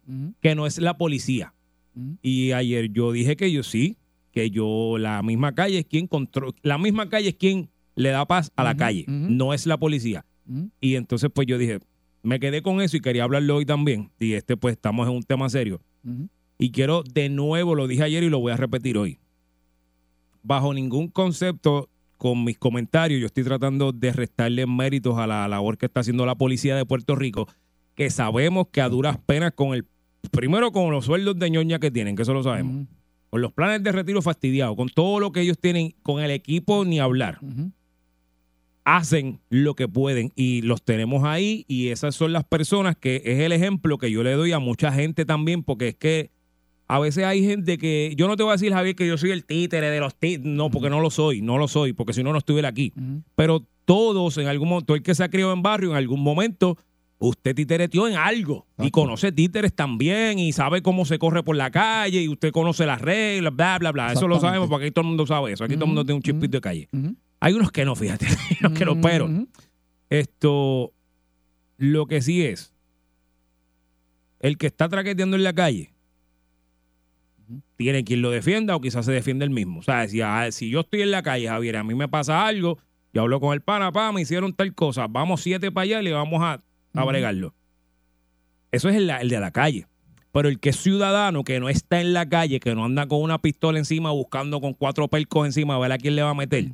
Ujú. que no es la policía. Ujú. Y ayer yo dije que yo sí, que yo, la misma calle es quien controla, la misma calle es quien le da paz a la calle, no es la policía. Ujú. Y entonces pues yo dije, me quedé con eso y quería hablarlo hoy también. Y este pues estamos en un tema serio. Y quiero de nuevo, lo dije ayer y lo voy a repetir hoy. Bajo ningún concepto, con mis comentarios, yo estoy tratando de restarle méritos a la labor que está haciendo la policía de Puerto Rico, que sabemos que a duras penas con el, primero con los sueldos de ñoña que tienen, que eso lo sabemos, con los planes de retiro fastidiados, con todo lo que ellos tienen, con el equipo ni hablar. Hacen lo que pueden y los tenemos ahí y esas son las personas que es el ejemplo que yo le doy a mucha gente también porque es que a veces hay gente que yo no te voy a decir Javier que yo soy el títere de los títeres, no porque no lo soy, no lo soy porque si no no estuviera aquí, pero todos en algún momento, el que se ha criado en barrio en algún momento usted titereteó en algo y conoce títeres también y sabe cómo se corre por la calle y usted conoce las reglas, bla, bla, bla. Eso lo sabemos porque aquí todo el mundo sabe eso. Aquí todo el mundo tiene un chispito de calle. Hay unos que no, fíjate. Hay unos que no, pero esto, lo que sí es, el que está traqueteando en la calle, tiene quien lo defienda o quizás se defiende el mismo. O sea, si, ah, si yo estoy en la calle, Javier, a mí me pasa algo, yo hablo con el pana, pa, me hicieron tal cosa, vamos siete para allá y le vamos a, a bregarlo. Eso es el, el de la calle. Pero el que es ciudadano, que no está en la calle, que no anda con una pistola encima buscando con cuatro percos encima a ver a quién le va a meter.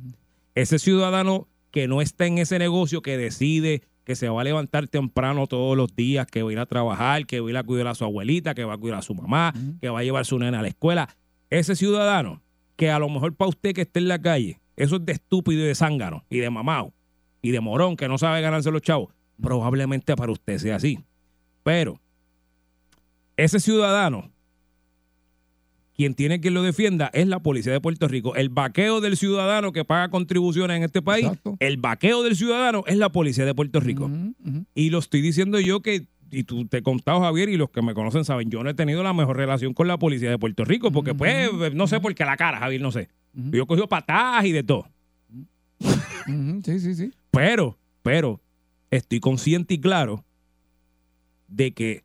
Ese ciudadano que no está en ese negocio, que decide que se va a levantar temprano todos los días, que va a ir a trabajar, que va a ir a cuidar a su abuelita, que va a cuidar a su mamá, que va a llevar a su nena a la escuela. Ese ciudadano que a lo mejor para usted que esté en la calle, eso es de estúpido y de zángano y de mamao y de morón que no sabe ganarse los chavos, probablemente para usted sea así. Pero ese ciudadano, quien tiene que lo defienda es la policía de Puerto Rico. El vaqueo del ciudadano que paga contribuciones en este país, Exacto. el vaqueo del ciudadano es la policía de Puerto Rico. Y lo estoy diciendo yo que, y tú te he contado, Javier, y los que me conocen saben, yo no he tenido la mejor relación con la policía de Puerto Rico, porque pues, no sé por qué la cara, Javier, no sé. Yo he cogido patadas y de todo. Sí, sí, sí. Pero, pero, estoy consciente y claro de que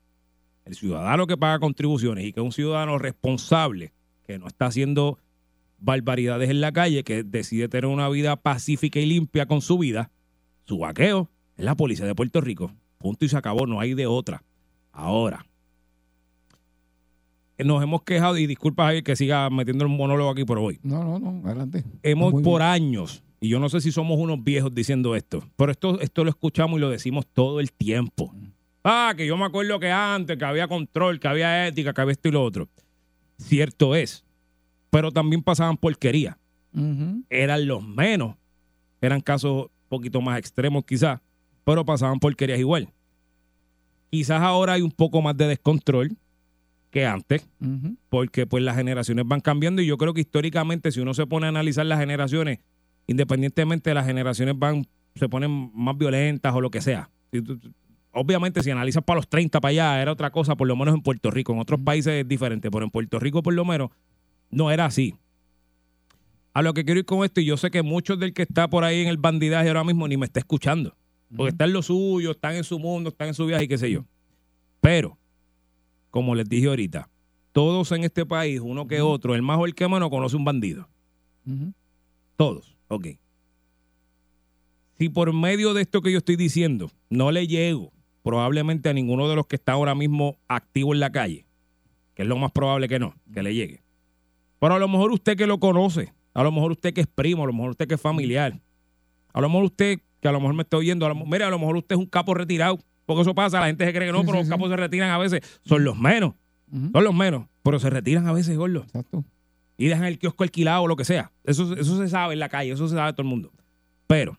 el ciudadano que paga contribuciones y que es un ciudadano responsable, que no está haciendo barbaridades en la calle, que decide tener una vida pacífica y limpia con su vida, su vaqueo es la policía de Puerto Rico. Punto y se acabó, no hay de otra. Ahora, nos hemos quejado, y disculpa Javier que siga metiendo el monólogo aquí, pero voy No, no, no, adelante. hemos por años, y yo no sé si somos unos viejos diciendo esto, pero esto, esto lo escuchamos y lo decimos todo el tiempo. Ah, que yo me acuerdo que antes, que había control, que había ética, que había esto y lo otro. Cierto es, pero también pasaban porquería. Eran los menos, eran casos un poquito más extremos quizás, pero pasaban porquerías igual. Quizás ahora hay un poco más de descontrol que antes, porque pues las generaciones van cambiando y yo creo que históricamente si uno se pone a analizar las generaciones, independientemente de las generaciones van, se ponen más violentas o lo que sea. Obviamente si analizas para los 30 para allá era otra cosa, por lo menos en Puerto Rico, en otros países es diferente, pero en Puerto Rico por lo menos no era así. A lo que quiero ir con esto, y yo sé que muchos del que está por ahí en el bandidaje ahora mismo ni me está escuchando, porque está en lo suyo, están en su mundo, están en su viaje y qué sé yo. Pero, como les dije ahorita, todos en este país, uno que otro, el más o el que menos, conoce un bandido. Todos. Ok. Si por medio de esto que yo estoy diciendo no le llego probablemente a ninguno de los que está ahora mismo activo en la calle, que es lo más probable que no, que le llegue. Pero a lo mejor usted que lo conoce, a lo mejor usted que es primo, a lo mejor usted que es familiar, a lo mejor usted que a lo mejor me está oyendo, a lo, mire, a lo mejor usted es un capo retirado, porque eso pasa, la gente se cree que no, Sí, pero sí, los sí. capos se retiran a veces, son los menos, son los menos, pero se retiran a veces, gordo Exacto. Y dejan el kiosco alquilado o lo que sea. Eso, eso se sabe en la calle, eso se sabe todo el mundo. Pero,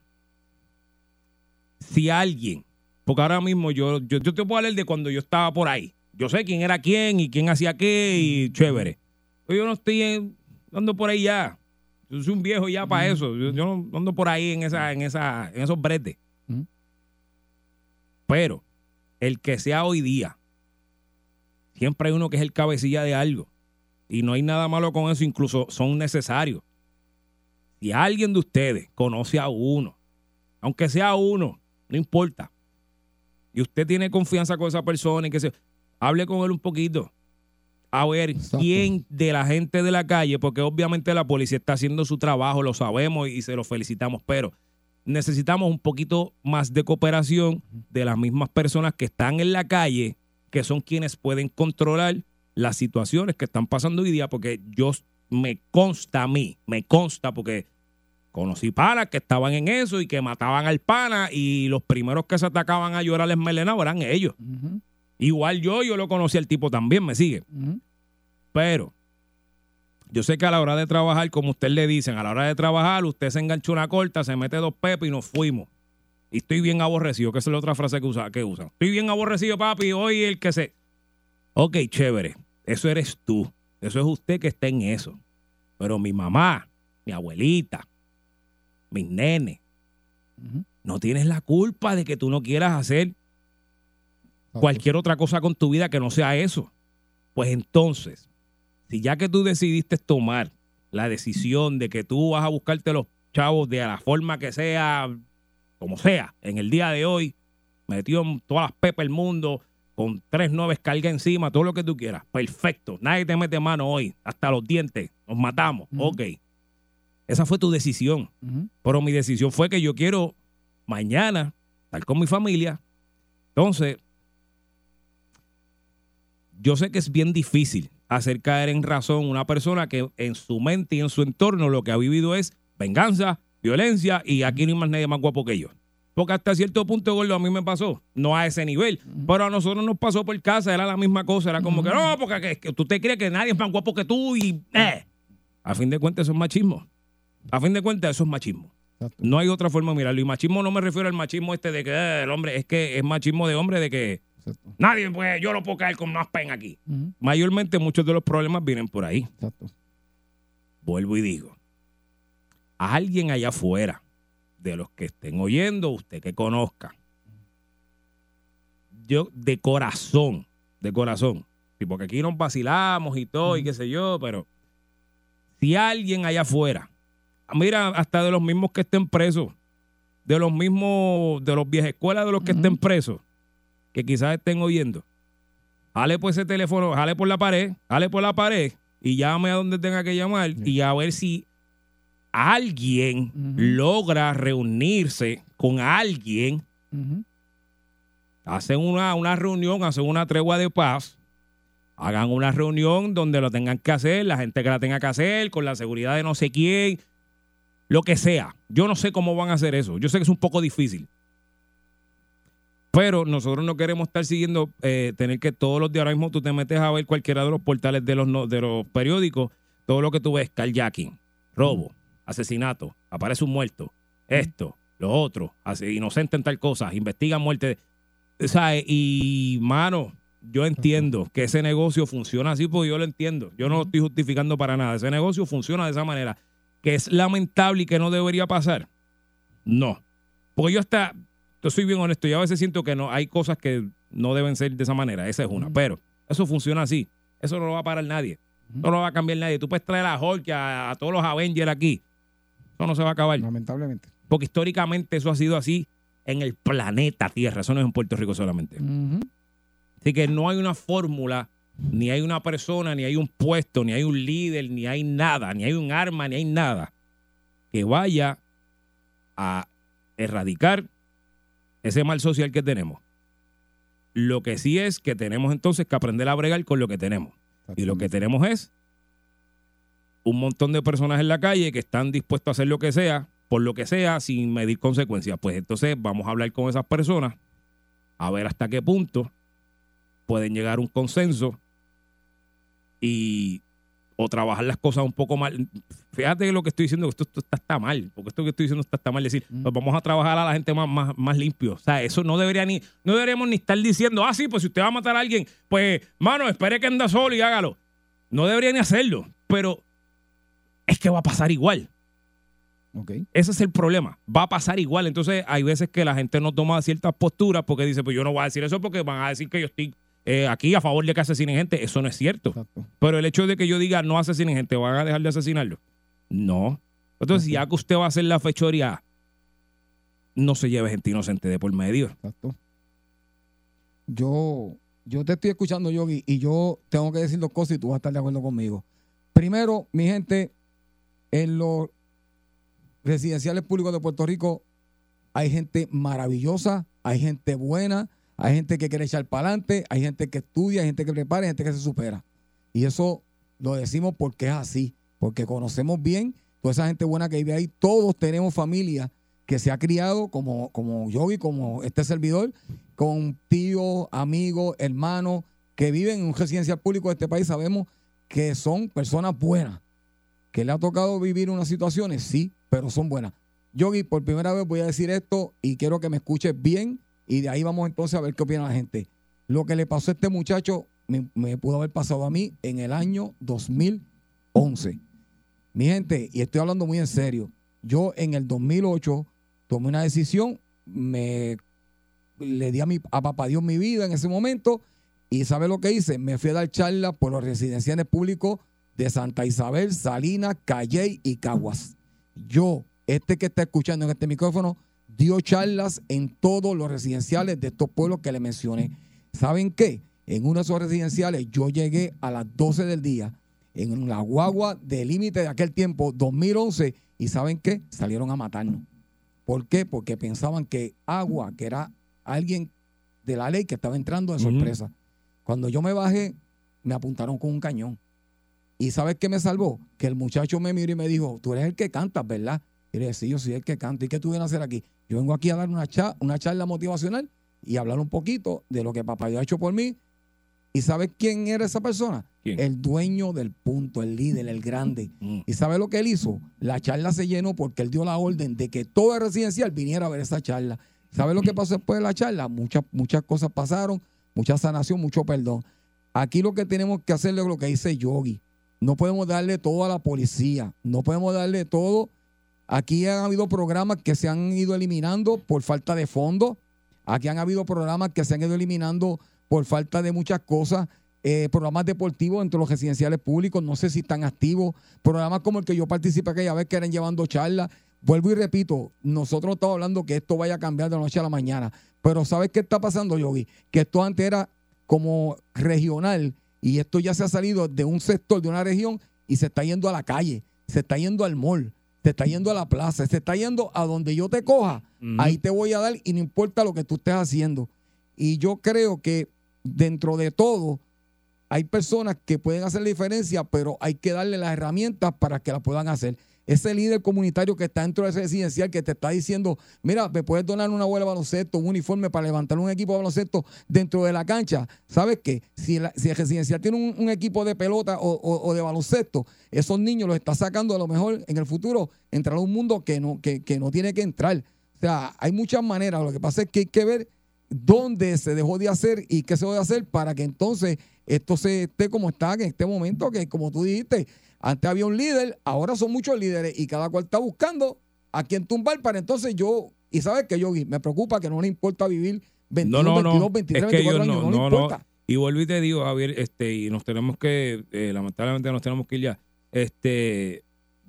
si alguien, porque ahora mismo yo, yo, yo te puedo hablar de cuando yo estaba por ahí. Yo sé quién era quién y quién hacía qué y chévere. Pero yo no estoy en- ando por ahí ya. Yo soy un viejo ya para eso. Yo, yo no ando por ahí en esa, en esa, en esos bretes. Pero el que sea hoy día, siempre hay uno que es el cabecilla de algo. Y no hay nada malo con eso, incluso son necesarios. Si alguien de ustedes conoce a uno, aunque sea uno, no importa, y usted tiene confianza con esa persona y que se hable con él un poquito, a ver Exacto. quién de la gente de la calle, porque obviamente la policía está haciendo su trabajo, lo sabemos y se lo felicitamos, pero necesitamos un poquito más de cooperación de las mismas personas que están en la calle, que son quienes pueden controlar las situaciones que están pasando hoy día, porque yo me consta a mí, me consta porque conocí panas que estaban en eso y que mataban al pana y los primeros que se atacaban a llorar enmelenados eran ellos. Igual yo, yo lo conocí al tipo también, me sigue. Pero yo sé que a la hora de trabajar, como usted le dicen, a la hora de trabajar, usted se engancha una corta, se mete dos pepes y nos fuimos. Y estoy bien aborrecido, que esa es la otra frase que, usa, que usan. Estoy bien aborrecido, papi, hoy el que se... Ok, chévere, eso eres tú. Eso es usted que está en eso. Pero mi mamá, mi abuelita, mis nenes, no tienes la culpa de que tú no quieras hacer cualquier otra cosa con tu vida que no sea eso. Pues entonces, si ya que tú decidiste tomar la decisión de que tú vas a buscarte los chavos de la forma que sea, como sea, en el día de hoy, metido en todas las pepas del mundo, con tres nueve cargas encima, todo lo que tú quieras, perfecto, nadie te mete mano hoy, hasta los dientes, nos matamos, ok. Esa fue tu decisión. Pero mi decisión fue que yo quiero mañana estar con mi familia. Entonces, yo sé que es bien difícil hacer caer en razón una persona que en su mente y en su entorno lo que ha vivido es venganza, violencia y aquí no hay más nadie más guapo que yo. Porque hasta cierto punto, gordo, a mí me pasó, no a ese nivel, pero a nosotros nos pasó por casa, era la misma cosa, era como que no, porque que- que tú te crees que nadie es más guapo que tú y eh. A fin de cuentas, eso es machismo. A fin de cuentas, eso es machismo. Exacto. No hay otra forma de mirarlo. Y machismo no me refiero al machismo este de que eh, el hombre, es que es machismo de hombre de que Exacto. nadie, pues yo no puedo caer con más pen aquí. Mayormente muchos de los problemas vienen por ahí. Exacto. Vuelvo y digo, a alguien allá afuera, de los que estén oyendo, usted que conozca, yo de corazón, de corazón, sí, porque aquí nos vacilamos y todo y qué sé yo, pero si alguien allá afuera, mira, hasta de los mismos que estén presos, de los mismos, de los viejas escuelas de los que estén presos, que quizás estén oyendo, jale por ese teléfono, jale por la pared, jale por la pared y llame a donde tenga que llamar y a ver si alguien logra reunirse con alguien, hacen una, una reunión, hacen una tregua de paz, hagan una reunión donde lo tengan que hacer, la gente que la tenga que hacer, con la seguridad de no sé quién, lo que sea. Yo no sé cómo van a hacer eso. Yo sé que es un poco difícil. Pero nosotros no queremos estar siguiendo, eh, tener que todos los días, ahora mismo tú te metes a ver cualquiera de los portales de los, no- de los periódicos, todo lo que tú ves, carjacking, robo, asesinato, aparece un muerto, esto, lo otro, inocente en tal cosa, investigan muerte. O sea, y mano, yo entiendo que ese negocio funciona así porque yo lo entiendo. Yo no lo estoy justificando para nada. Ese negocio funciona de esa manera. Que es lamentable y que no debería pasar. No. Porque yo hasta, yo soy bien honesto, yo a veces siento que no hay cosas que no deben ser de esa manera. Esa es una. Pero eso funciona así. Eso no lo va a parar nadie. No lo va a cambiar nadie. Tú puedes traer a Hulk, a, a todos los Avengers aquí. Eso no se va a acabar. Lamentablemente. Porque históricamente eso ha sido así en el planeta Tierra. Eso no es en Puerto Rico solamente. Así que no hay una fórmula, ni hay una persona, ni hay un puesto, ni hay un líder, ni hay nada, ni hay un arma, ni hay nada que vaya a erradicar ese mal social que tenemos. Lo que sí es que tenemos entonces que aprender a bregar con lo que tenemos. Y lo que tenemos es un montón de personas en la calle que están dispuestos a hacer lo que sea, por lo que sea, sin medir consecuencias. Pues entonces vamos a hablar con esas personas, a ver hasta qué punto pueden llegar a un consenso y o trabajar las cosas un poco mal. Fíjate que lo que estoy diciendo, esto, esto está, está mal, porque esto que estoy diciendo está, está mal. Decir, pues vamos a trabajar a la gente más, más, más limpio. O sea, eso no debería ni, no deberíamos ni estar diciendo, ah, sí, pues si usted va a matar a alguien, pues, mano, espere que anda solo y hágalo. No debería ni hacerlo, pero es que va a pasar igual. Ok. Ese es el problema. Va a pasar igual. Entonces, hay veces que la gente no toma ciertas posturas porque dice, pues yo no voy a decir eso porque van a decir que yo estoy eh, aquí a favor de que asesinen gente. Eso no es cierto. Exacto. Pero el hecho de que yo diga no asesinen gente, ¿van a dejar de asesinarlo? No. Entonces, ya que usted va a hacer la fechoría, no se lleve gente inocente de por medio. Exacto. Yo, yo te estoy escuchando, Yogi, y yo tengo que decir dos cosas y tú vas a estar de acuerdo conmigo. Primero, mi gente, en los residenciales públicos de Puerto Rico hay gente maravillosa, hay gente buena, hay gente que quiere echar para adelante, hay gente que estudia, hay gente que prepara, hay gente que se supera. Y eso lo decimos porque es así, porque conocemos bien toda esa gente buena que vive ahí. Todos tenemos familia que se ha criado como, como Yogi, como este servidor, con tíos, amigos, hermanos que viven en un residencial público de este país. Sabemos que son personas buenas, que le ha tocado vivir unas situaciones, sí, pero son buenas. Yogi, por primera vez voy a decir esto y quiero que me escuches bien y de ahí vamos entonces a ver qué opina la gente. Lo que le pasó a este muchacho me, pudo haber pasado a mí en el año 2011. Mi gente, y estoy hablando muy en serio, yo en el 2008 tomé una decisión, me le di a, mi, a papá Dios mi vida en ese momento y ¿sabe lo que hice? Me fui a dar charla por los residenciales públicos de Santa Isabel, Salinas, Calley y Caguas. Yo, este que está escuchando en este micrófono, dio charlas en todos los residenciales de estos pueblos que le mencioné. ¿Saben qué? En uno de esos residenciales yo llegué a las 12 del día en la guagua de límite de aquel tiempo, 2011, y ¿saben qué? Salieron a matarnos. ¿Por qué? Porque pensaban que Agua, que era alguien de la ley que estaba entrando de sorpresa. Cuando yo me bajé me apuntaron con un cañón. ¿Y sabes qué me salvó? Que el muchacho me miró y me dijo, tú eres el que cantas, ¿verdad? Y le dije, sí, yo soy el que canta. ¿Y qué tú vienes a hacer aquí? Yo vengo aquí a dar una, cha- una charla motivacional y hablar un poquito de lo que papá Dios ha hecho por mí. ¿Y sabes quién era esa persona? ¿Quién? El dueño del punto, el líder, el grande. Mm. ¿Y sabe lo que él hizo? La charla se llenó porque él dio la orden de que todo el residencial viniera a ver esa charla. ¿Sabe lo que pasó después de la charla? Muchas, muchas cosas pasaron, mucha sanación, mucho perdón. Aquí lo que tenemos que hacerle es lo que dice Yogi. No podemos darle todo a la policía, no podemos darle todo. Aquí han habido programas que se han ido eliminando por falta de fondos. Aquí han habido programas que se han ido eliminando por falta de muchas cosas. Eh, programas deportivos entre los residenciales públicos, no sé si están activos. Programas como el que yo participé aquella vez que eran llevando charlas. Vuelvo y repito, nosotros no estamos hablando que esto vaya a cambiar de la noche a la mañana. Pero ¿sabes qué está pasando, Yogi? Que esto antes era como regional y esto ya se ha salido de un sector, de una región y se está yendo a la calle, se está yendo al mall, se está yendo a la plaza, se está yendo a donde yo te coja, ahí te voy a dar y no importa lo que tú estés haciendo. Y yo creo que dentro de todo hay personas que pueden hacer la diferencia, pero hay que darle las herramientas para que la puedan hacer. Ese líder comunitario que está dentro de ese residencial que te está diciendo, mira, me puedes donar una bola de baloncesto, un uniforme para levantar un equipo de baloncesto dentro de la cancha. ¿Sabes qué? Si, la- si el residencial tiene un, un equipo de pelota o, o- de baloncesto, esos niños los está sacando a lo mejor en el futuro entrar a un mundo que no, que, que no tiene que entrar. O sea, hay muchas maneras. Lo que pasa es que hay que ver dónde se dejó de hacer y qué se debe hacer para que entonces esto se esté como está en este momento, que como tú dijiste, antes había un líder, ahora son muchos líderes y cada cual está buscando a quién tumbar para entonces yo, y sabes que yo me preocupa que no le importa vivir 21, no, no, no. 22, 23, es que 24 ellos años, no, no, no, le no. importa. Y vuelvo y te digo, Javier, este, y nos tenemos que, eh, lamentablemente nos tenemos que ir ya. Este,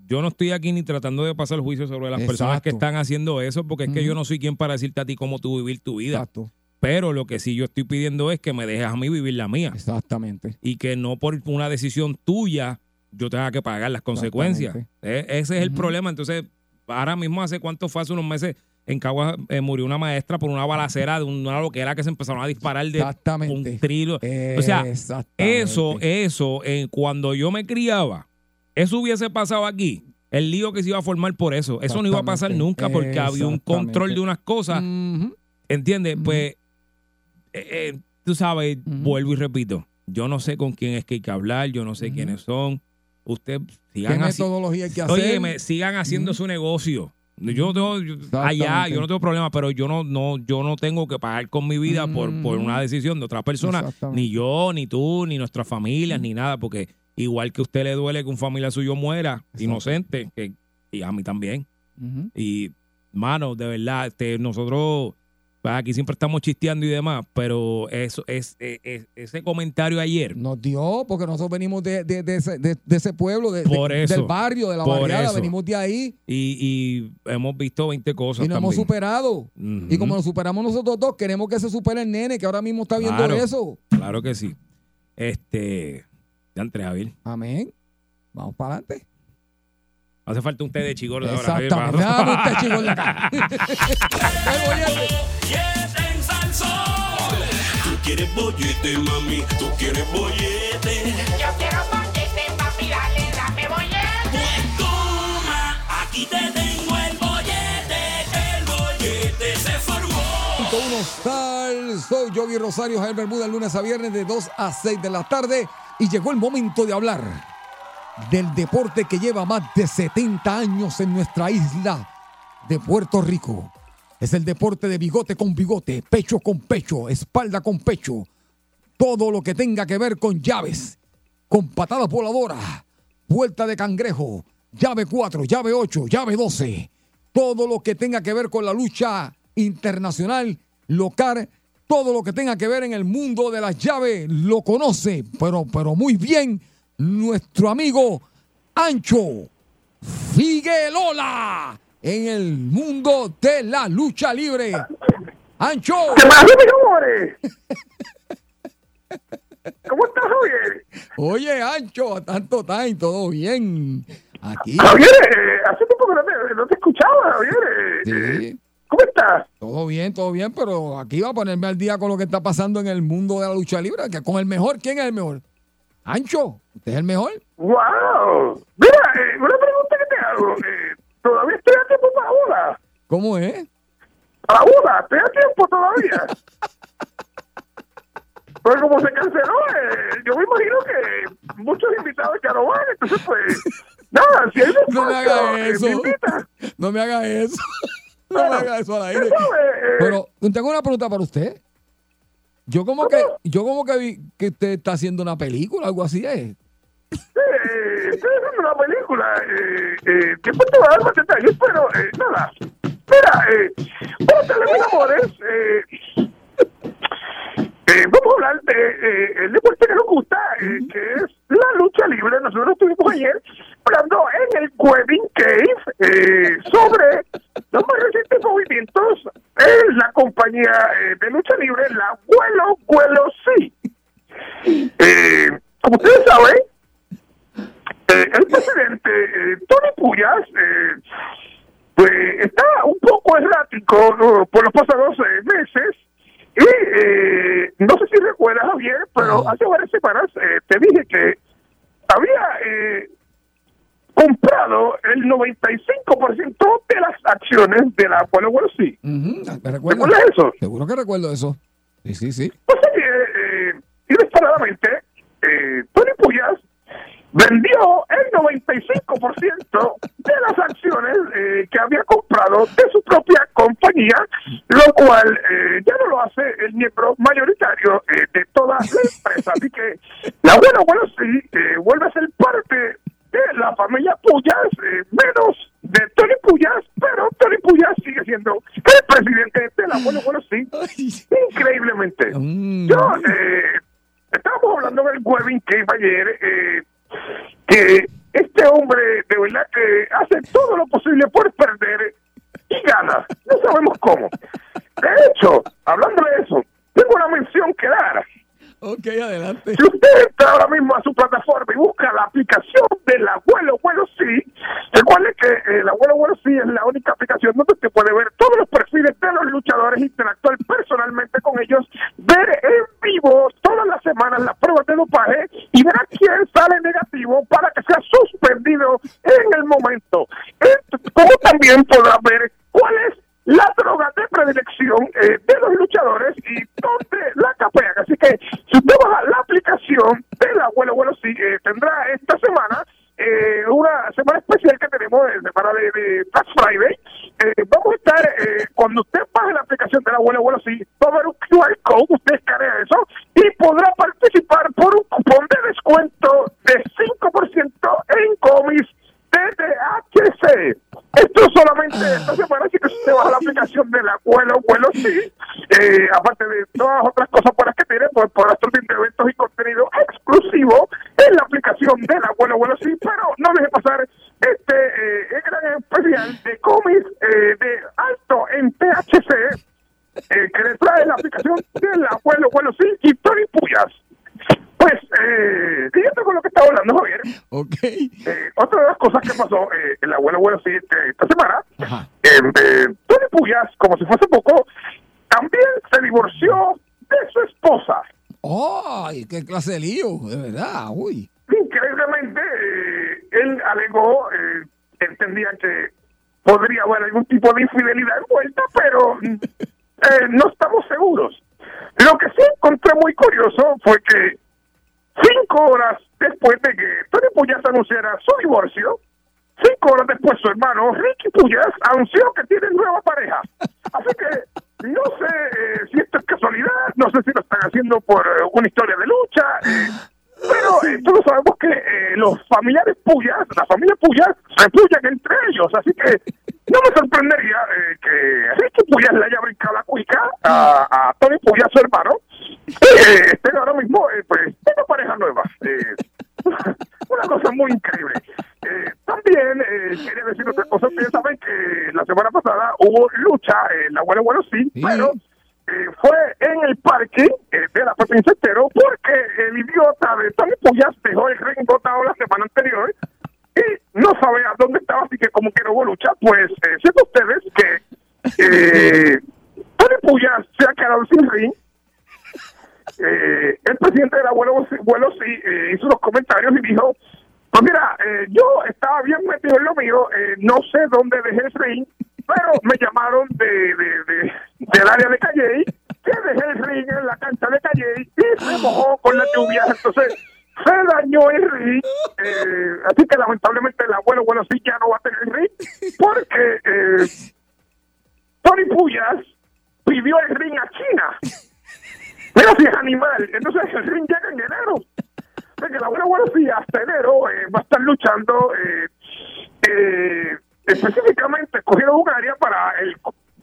yo no estoy aquí ni tratando de pasar juicio sobre las personas que están haciendo eso, porque es que yo no soy quien para decirte a ti cómo tú vivir tu vida. Exacto, Pero lo que sí yo estoy pidiendo es que me dejes a mí vivir la mía. exactamente. Y que no por una decisión tuya yo tenga que pagar las consecuencias. Eh, ese es el problema. Entonces, ahora mismo, hace cuánto fue, hace unos meses, en Caguas eh, murió una maestra por una balacera de una loquera que se empezaron a disparar de un trilo. O sea. Eso, eso, eh, cuando yo me criaba, eso hubiese pasado aquí. El lío que se iba a formar por eso. Eso no iba a pasar nunca porque había un control de unas cosas. Ujú. ¿Entiendes? Pues, eh, tú sabes, vuelvo y repito, yo no sé con quién es que hay que hablar, yo no sé quiénes son. Usted ¿Qué sigan así. metodología hay que hacer? Oye, me sigan haciendo su negocio. Yo no tengo, yo- allá, yo no tengo problema, pero yo no, no, yo no tengo que pagar con mi vida por, por una decisión de otra persona, ni yo, ni tú, ni nuestras familias, ni nada, porque igual que a usted le duele que un familiar suyo muera, Exacto. inocente, que, y a mí también. Y, mano, de verdad, este, nosotros pues, aquí siempre estamos chisteando y demás, pero eso es, es- es- ese comentario ayer, Nos dio, porque nosotros venimos de, de- de ese, de- de ese pueblo, de- de- Por eso. del barrio, de la barriada, venimos de ahí y, y hemos visto 20 cosas y nos hemos superado. Y como nos superamos nosotros dos, queremos que se supere el nene que ahora mismo está viendo Claro. eso. Claro que sí. Este, entré, Javier. Amén. Vamos para adelante. Hace falta un té de chigordo ahora. Exactamente. Dame un té, chico, en la cara. El bollete. Bollete en Salsón. Tú quieres bollete, mami, tú quieres bollete. Yo quiero bollete, papi, dale, dame bollete. Pues toma, aquí te tengo el bollete. El bollete se formó. Punto uno Sal. Soy Yogi Rosario, Javier Bermuda, lunes a viernes de 2 a 6 de la tarde. Y llegó el momento de hablar del deporte que lleva más de 70 años en nuestra isla de Puerto Rico. Es el deporte de bigote con bigote, pecho con pecho, espalda con pecho. Todo lo que tenga que ver con llaves, con patadas voladoras, vuelta de cangrejo, llave 4, llave 8, llave 12. Todo lo que tenga que ver con la lucha internacional, local, todo lo que tenga que ver en el mundo de las llaves, lo conoce, pero, pero muy bien, nuestro amigo Ancho Figuelola en el mundo de la lucha libre. Ancho. ¿Qué mis amores? ¿Cómo estás, Javier? Oye, Ancho, tanto time, todo bien. Aquí. Javier, eh, hace tiempo que no te, no te escuchaba, Javier. eh, Sí, ¿Cómo estás? todo bien, todo bien, pero aquí va a ponerme al día con lo que está pasando en el mundo de la lucha libre, que con el mejor, ¿quién es el mejor? Ancho, usted es el mejor. ¡Wow! Mira, eh, una pregunta que te hago. eh, ¿Todavía estoy a tiempo para boda? ¿Cómo es? ¿Para boda? ¿Estoy a tiempo todavía? Pues como se canceló, eh, yo me imagino que muchos invitados ya no van, entonces pues... Nada, si hay un No me espacio, haga eh, eso. me. No me haga eso. No me haga eso al aire. Pero tengo una pregunta para usted. Yo como que, yo como que vi que usted está haciendo una película, algo así es. Eh, estoy haciendo una película eh, eh, va a dar más detalles, pero eh, nada. Mira, eh, vamos a de amores. Eh, eh, vamos a hablar de eh, el deporte que nos gusta, eh, que es la lucha libre. Nosotros estuvimos ayer hablando en el Wedding Cave eh, sobre los más recientes movimientos en la compañía eh, de lucha libre, la Vuelo Vuelo Sí. Eh, como ustedes saben, eh, el presidente eh, Tony Puyas eh, pues, está un poco errático ¿no? por los pasados eh, meses. Y no sé si recuerdas, Javier, pero hace varias semanas eh, te dije que había eh, comprado el 95% de las acciones de la Pueblo Wall Street. ¿Me recuerdo? ¿Recuerdas eso? Seguro que recuerdo eso. Sí, sí, sí. Pues ayer, eh, inesperadamente, eh, Tony Puyas vendió el 95% de las acciones eh, que había comprado de su propia compañía, lo cual eh, ya no lo hace el miembro mayoritario eh, de toda la empresa. Así que la buena, bueno, sí, vuelve a ser parte de la familia Puyas, eh, menos de Tony Puyas, pero Tony Puyas sigue siendo el presidente de la buena, bueno, sí, increíblemente. Mm. Yo, eh, estábamos hablando del Webbing Cave ayer, eh, que este hombre de verdad que hace todo lo posible por perder y gana. No sabemos cómo. De hecho, hablando de eso, tengo una mención que dar. Ok, adelante. Si usted entra ahora mismo a su plataforma y busca la aplicación del abuelo bueno sí, recuerde que el abuelo bueno sí es la única aplicación donde usted puede ver todos los perfiles de los luchadores, interactuar personalmente con ellos, ver en vivo todas las semanas las pruebas de dopaje y ver a quién sale negativo para que sea suspendido en el momento. Como también podrá ver cuál es la droga de predilección eh, de los luchadores y donde la capean. Así que si usted baja la aplicación del abuelo, bueno, tendrá esta semana eh, una semana especial que tenemos de semana de, de Friday. Eh, vamos a estar, eh, cuando usted baje la aplicación del abuelo, bueno, sí, va un QR code, usted escanea eso y podrá participar por un cupón de descuento de 5% en cómics TDHC. Esto solamente esta semana, si usted baja la aplicación del abuelo, abuelo sí, eh, aparte de todas otras cosas buenas que tiene, pues podrá estar eventos y contenido exclusivo en la aplicación del abuelo, abuelo sí, pero no deje pasar este eh, gran especial de cómics eh, de alto en THC eh, que le trae la aplicación del abuelo, abuelo sí, y Tony Puyas. Pues, eh, siguiendo con lo que estaba hablando, Javier, Ok. eh, otra de las cosas que pasó eh, el abuelo bueno sí esta semana eh, eh, Tony Puyas como si fuese poco también se divorció de su esposa ¡Ay, qué clase de lío! De verdad, uy. increíblemente eh, él alegó eh, entendía que podría haber algún tipo de infidelidad envuelta pero eh, no estamos seguros lo que sí encontré muy curioso fue que cinco horas después de que Tony Puyas anunciara su divorcio, cinco horas después su hermano Ricky Puyas anunció que tiene nueva pareja. Así que no sé eh, si esto es casualidad, no sé si lo están haciendo por eh, una historia de lucha, eh, pero eh, todos sabemos que eh, los familiares Puyas, la familia Puyas, se puyan entre ellos, así que no me sorprendería eh, que Ricky Puyas le haya brincado la cuica a, a Tony Puyas, su hermano, y eh, ahora mismo, eh, pues, una pareja nueva. Una cosa muy increíble. También quería decir otra cosa. Ustedes saben que la semana pasada hubo lucha en la Bueno sí, Sí. pero eh, fue en el parque eh, de la Pepín Centero porque el idiota de Tony Puyas dejó el ring botado la semana anterior y no sabe a dónde estaba, así que como que no hubo lucha, pues eh, siendo ustedes que eh, Tony Puyas se ha quedado sin ring eh, el presidente del abuelo vuelo sí eh, hizo unos comentarios y dijo, pues mira, eh, yo estaba bien metido en lo mío, eh, no sé dónde dejé el ring, pero me llamaron de, de, de- del área de Calle que dejé el ring en la cancha de Calle y se mojó con la lluvia, entonces se dañó el ring, eh, así que lamentablemente el abuelo bueno sí ya no va a tener el ring, porque eh, Tony Puyas pidió el ring a China. Mira si es animal. Entonces el ring llega en enero. O sea que la buena buena sí, hasta enero eh, va a estar luchando eh, eh, específicamente escogiendo un área para el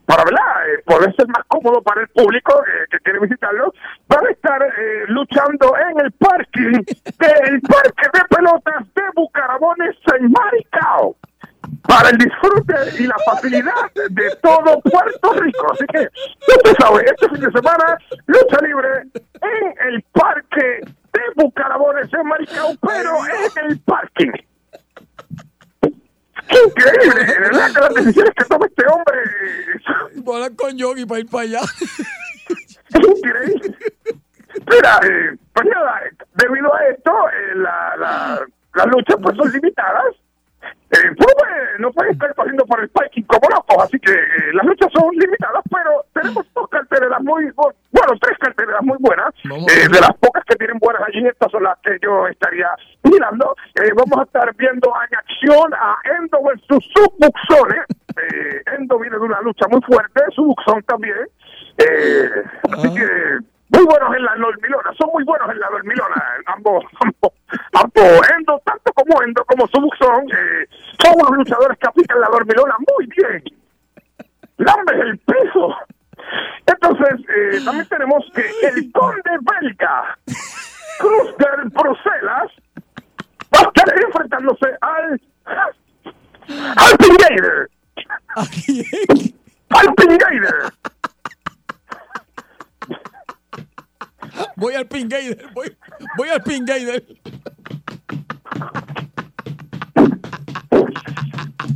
para ¿verdad? Eh, poder ser más cómodo para el público eh, que quiere visitarlo, van a estar eh, luchando en el parking del parque de pelotas de Bucarabones en Maricao para el disfrute y la facilidad de todo Puerto Rico. Así que, usted sabe, este fin de semana, lucha libre en el parque de Bucarabones en Maricao, pero en el parking. ¡Qué increíble! De verdad que las decisiones que toma este hombre eh, Voy a hablar con Yogi para ir para allá. increíble. Mira, eh, pues nada, debido a esto, eh, la, la, las luchas pues son limitadas. Eh, pues, no pueden estar corriendo por el parking como locos, así que eh, las luchas son limitadas, pero tenemos dos carteleras muy, bu- bueno, tres carteleras muy buenas. Eh, de las pocas que tienen buenas allí, estas son las que yo estaría mirando. Eh, vamos a estar viendo en acción a Endo versus Subbuxones. Eh, Endo viene de una lucha muy fuerte, Subbuxón también. Eh, así que muy buenos en la dormilona, son muy buenos en la dormilona, ambos, ambos, ambos, Endo, tanto como Endo como Subbuxón, eh, son unos luchadores que aplican la dormilona muy bien. Lambes el piso. Entonces, eh, también tenemos que el conde belga, Cruzger Bruselas, va a estar enfrentándose al Alpingator. Alpingator. Voy al Pingader. Voy, voy al Pingader.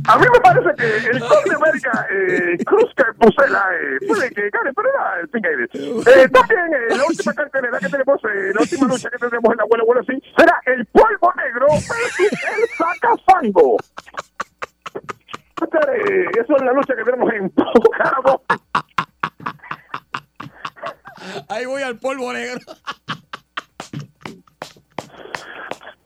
A mí me parece que el conde belga eh, Cruzger Bruselas eh, puede que gane, pero era el Pingator. Eh, también eh, la última cartelera que tenemos, la última lucha que tendremos en la abuela, bueno, sí, será el polvo negro versus el sacafango. Eh, eso es la lucha que tenemos en. Ahí voy al polvo negro.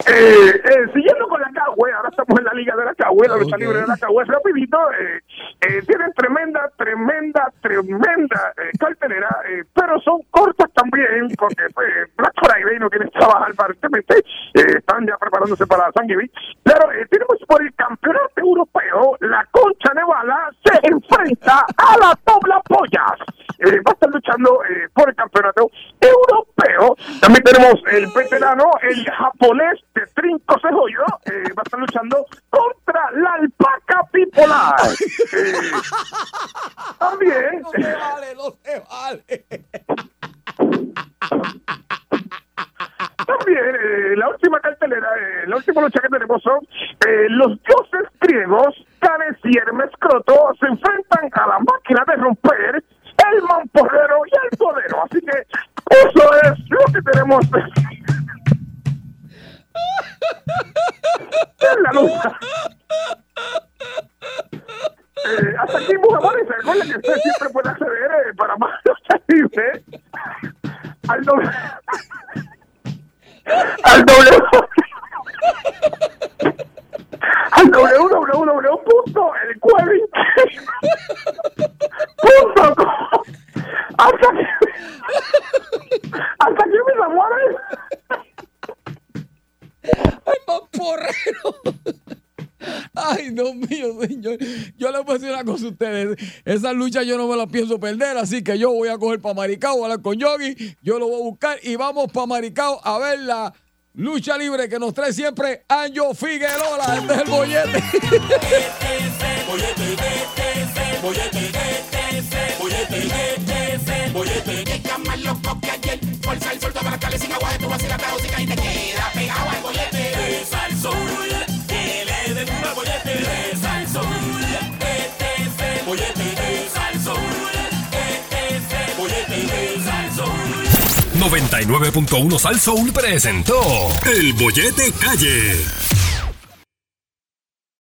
Eh, eh, siguiendo con la Cagüe, ahora estamos en la liga de la Cagüe, la lucha Ok. libre de la Cagüe, rapidito, eh, eh, tienen tremenda, tremenda, tremenda eh, cartelera, eh, pero son cortas también, porque pues, Black Friday no quieren trabajar aparentemente, están ya preparándose para San Giving, pero tenemos por el campeonato europeo, la Concha Nevala se enfrenta a la Tobla Pollas, va a estar luchando por el campeonato europeo, también tenemos el veterano, el japonés de Trinco Cejollo, eh, va a estar luchando contra la alpaca bipolar. Eh, también, No se vale, no se vale. también eh, la última cartelera, eh, la última lucha que tenemos son eh, los dioses griegos, Canes y Hermes Croto, se enfrentan a la máquina de romper, el mamporrero y el todero. Así que eso es lo que tenemos en la lucha. Eh, hasta aquí Mujeres, recuerden que usted siempre puede acceder eh, para más libre al doble. Al doble. Al www.elcuevin.com hasta que hasta aquí mis amores ¡Ay, mamporrero! Ay, Dios mío, señor. Yo les voy a decir una cosa a ustedes. Esa lucha yo no me la pienso perder, así que yo voy a coger para Maricao, a hablar con Yogi, yo lo voy a buscar y vamos para Maricao a ver la lucha libre que nos trae siempre Anjo Figueroa. El bollete. Está más loco que ayer. Fuerza el sol, toma la cale sin agua de tu vacila, la música y te queda pegado al bollete. De Salsoul, que le den un bollete. De Salsoul, este es el bollete de Salsoul. Este es el bollete de Salsoul. 99.1 Sal Soul presentó El Bollete Calle.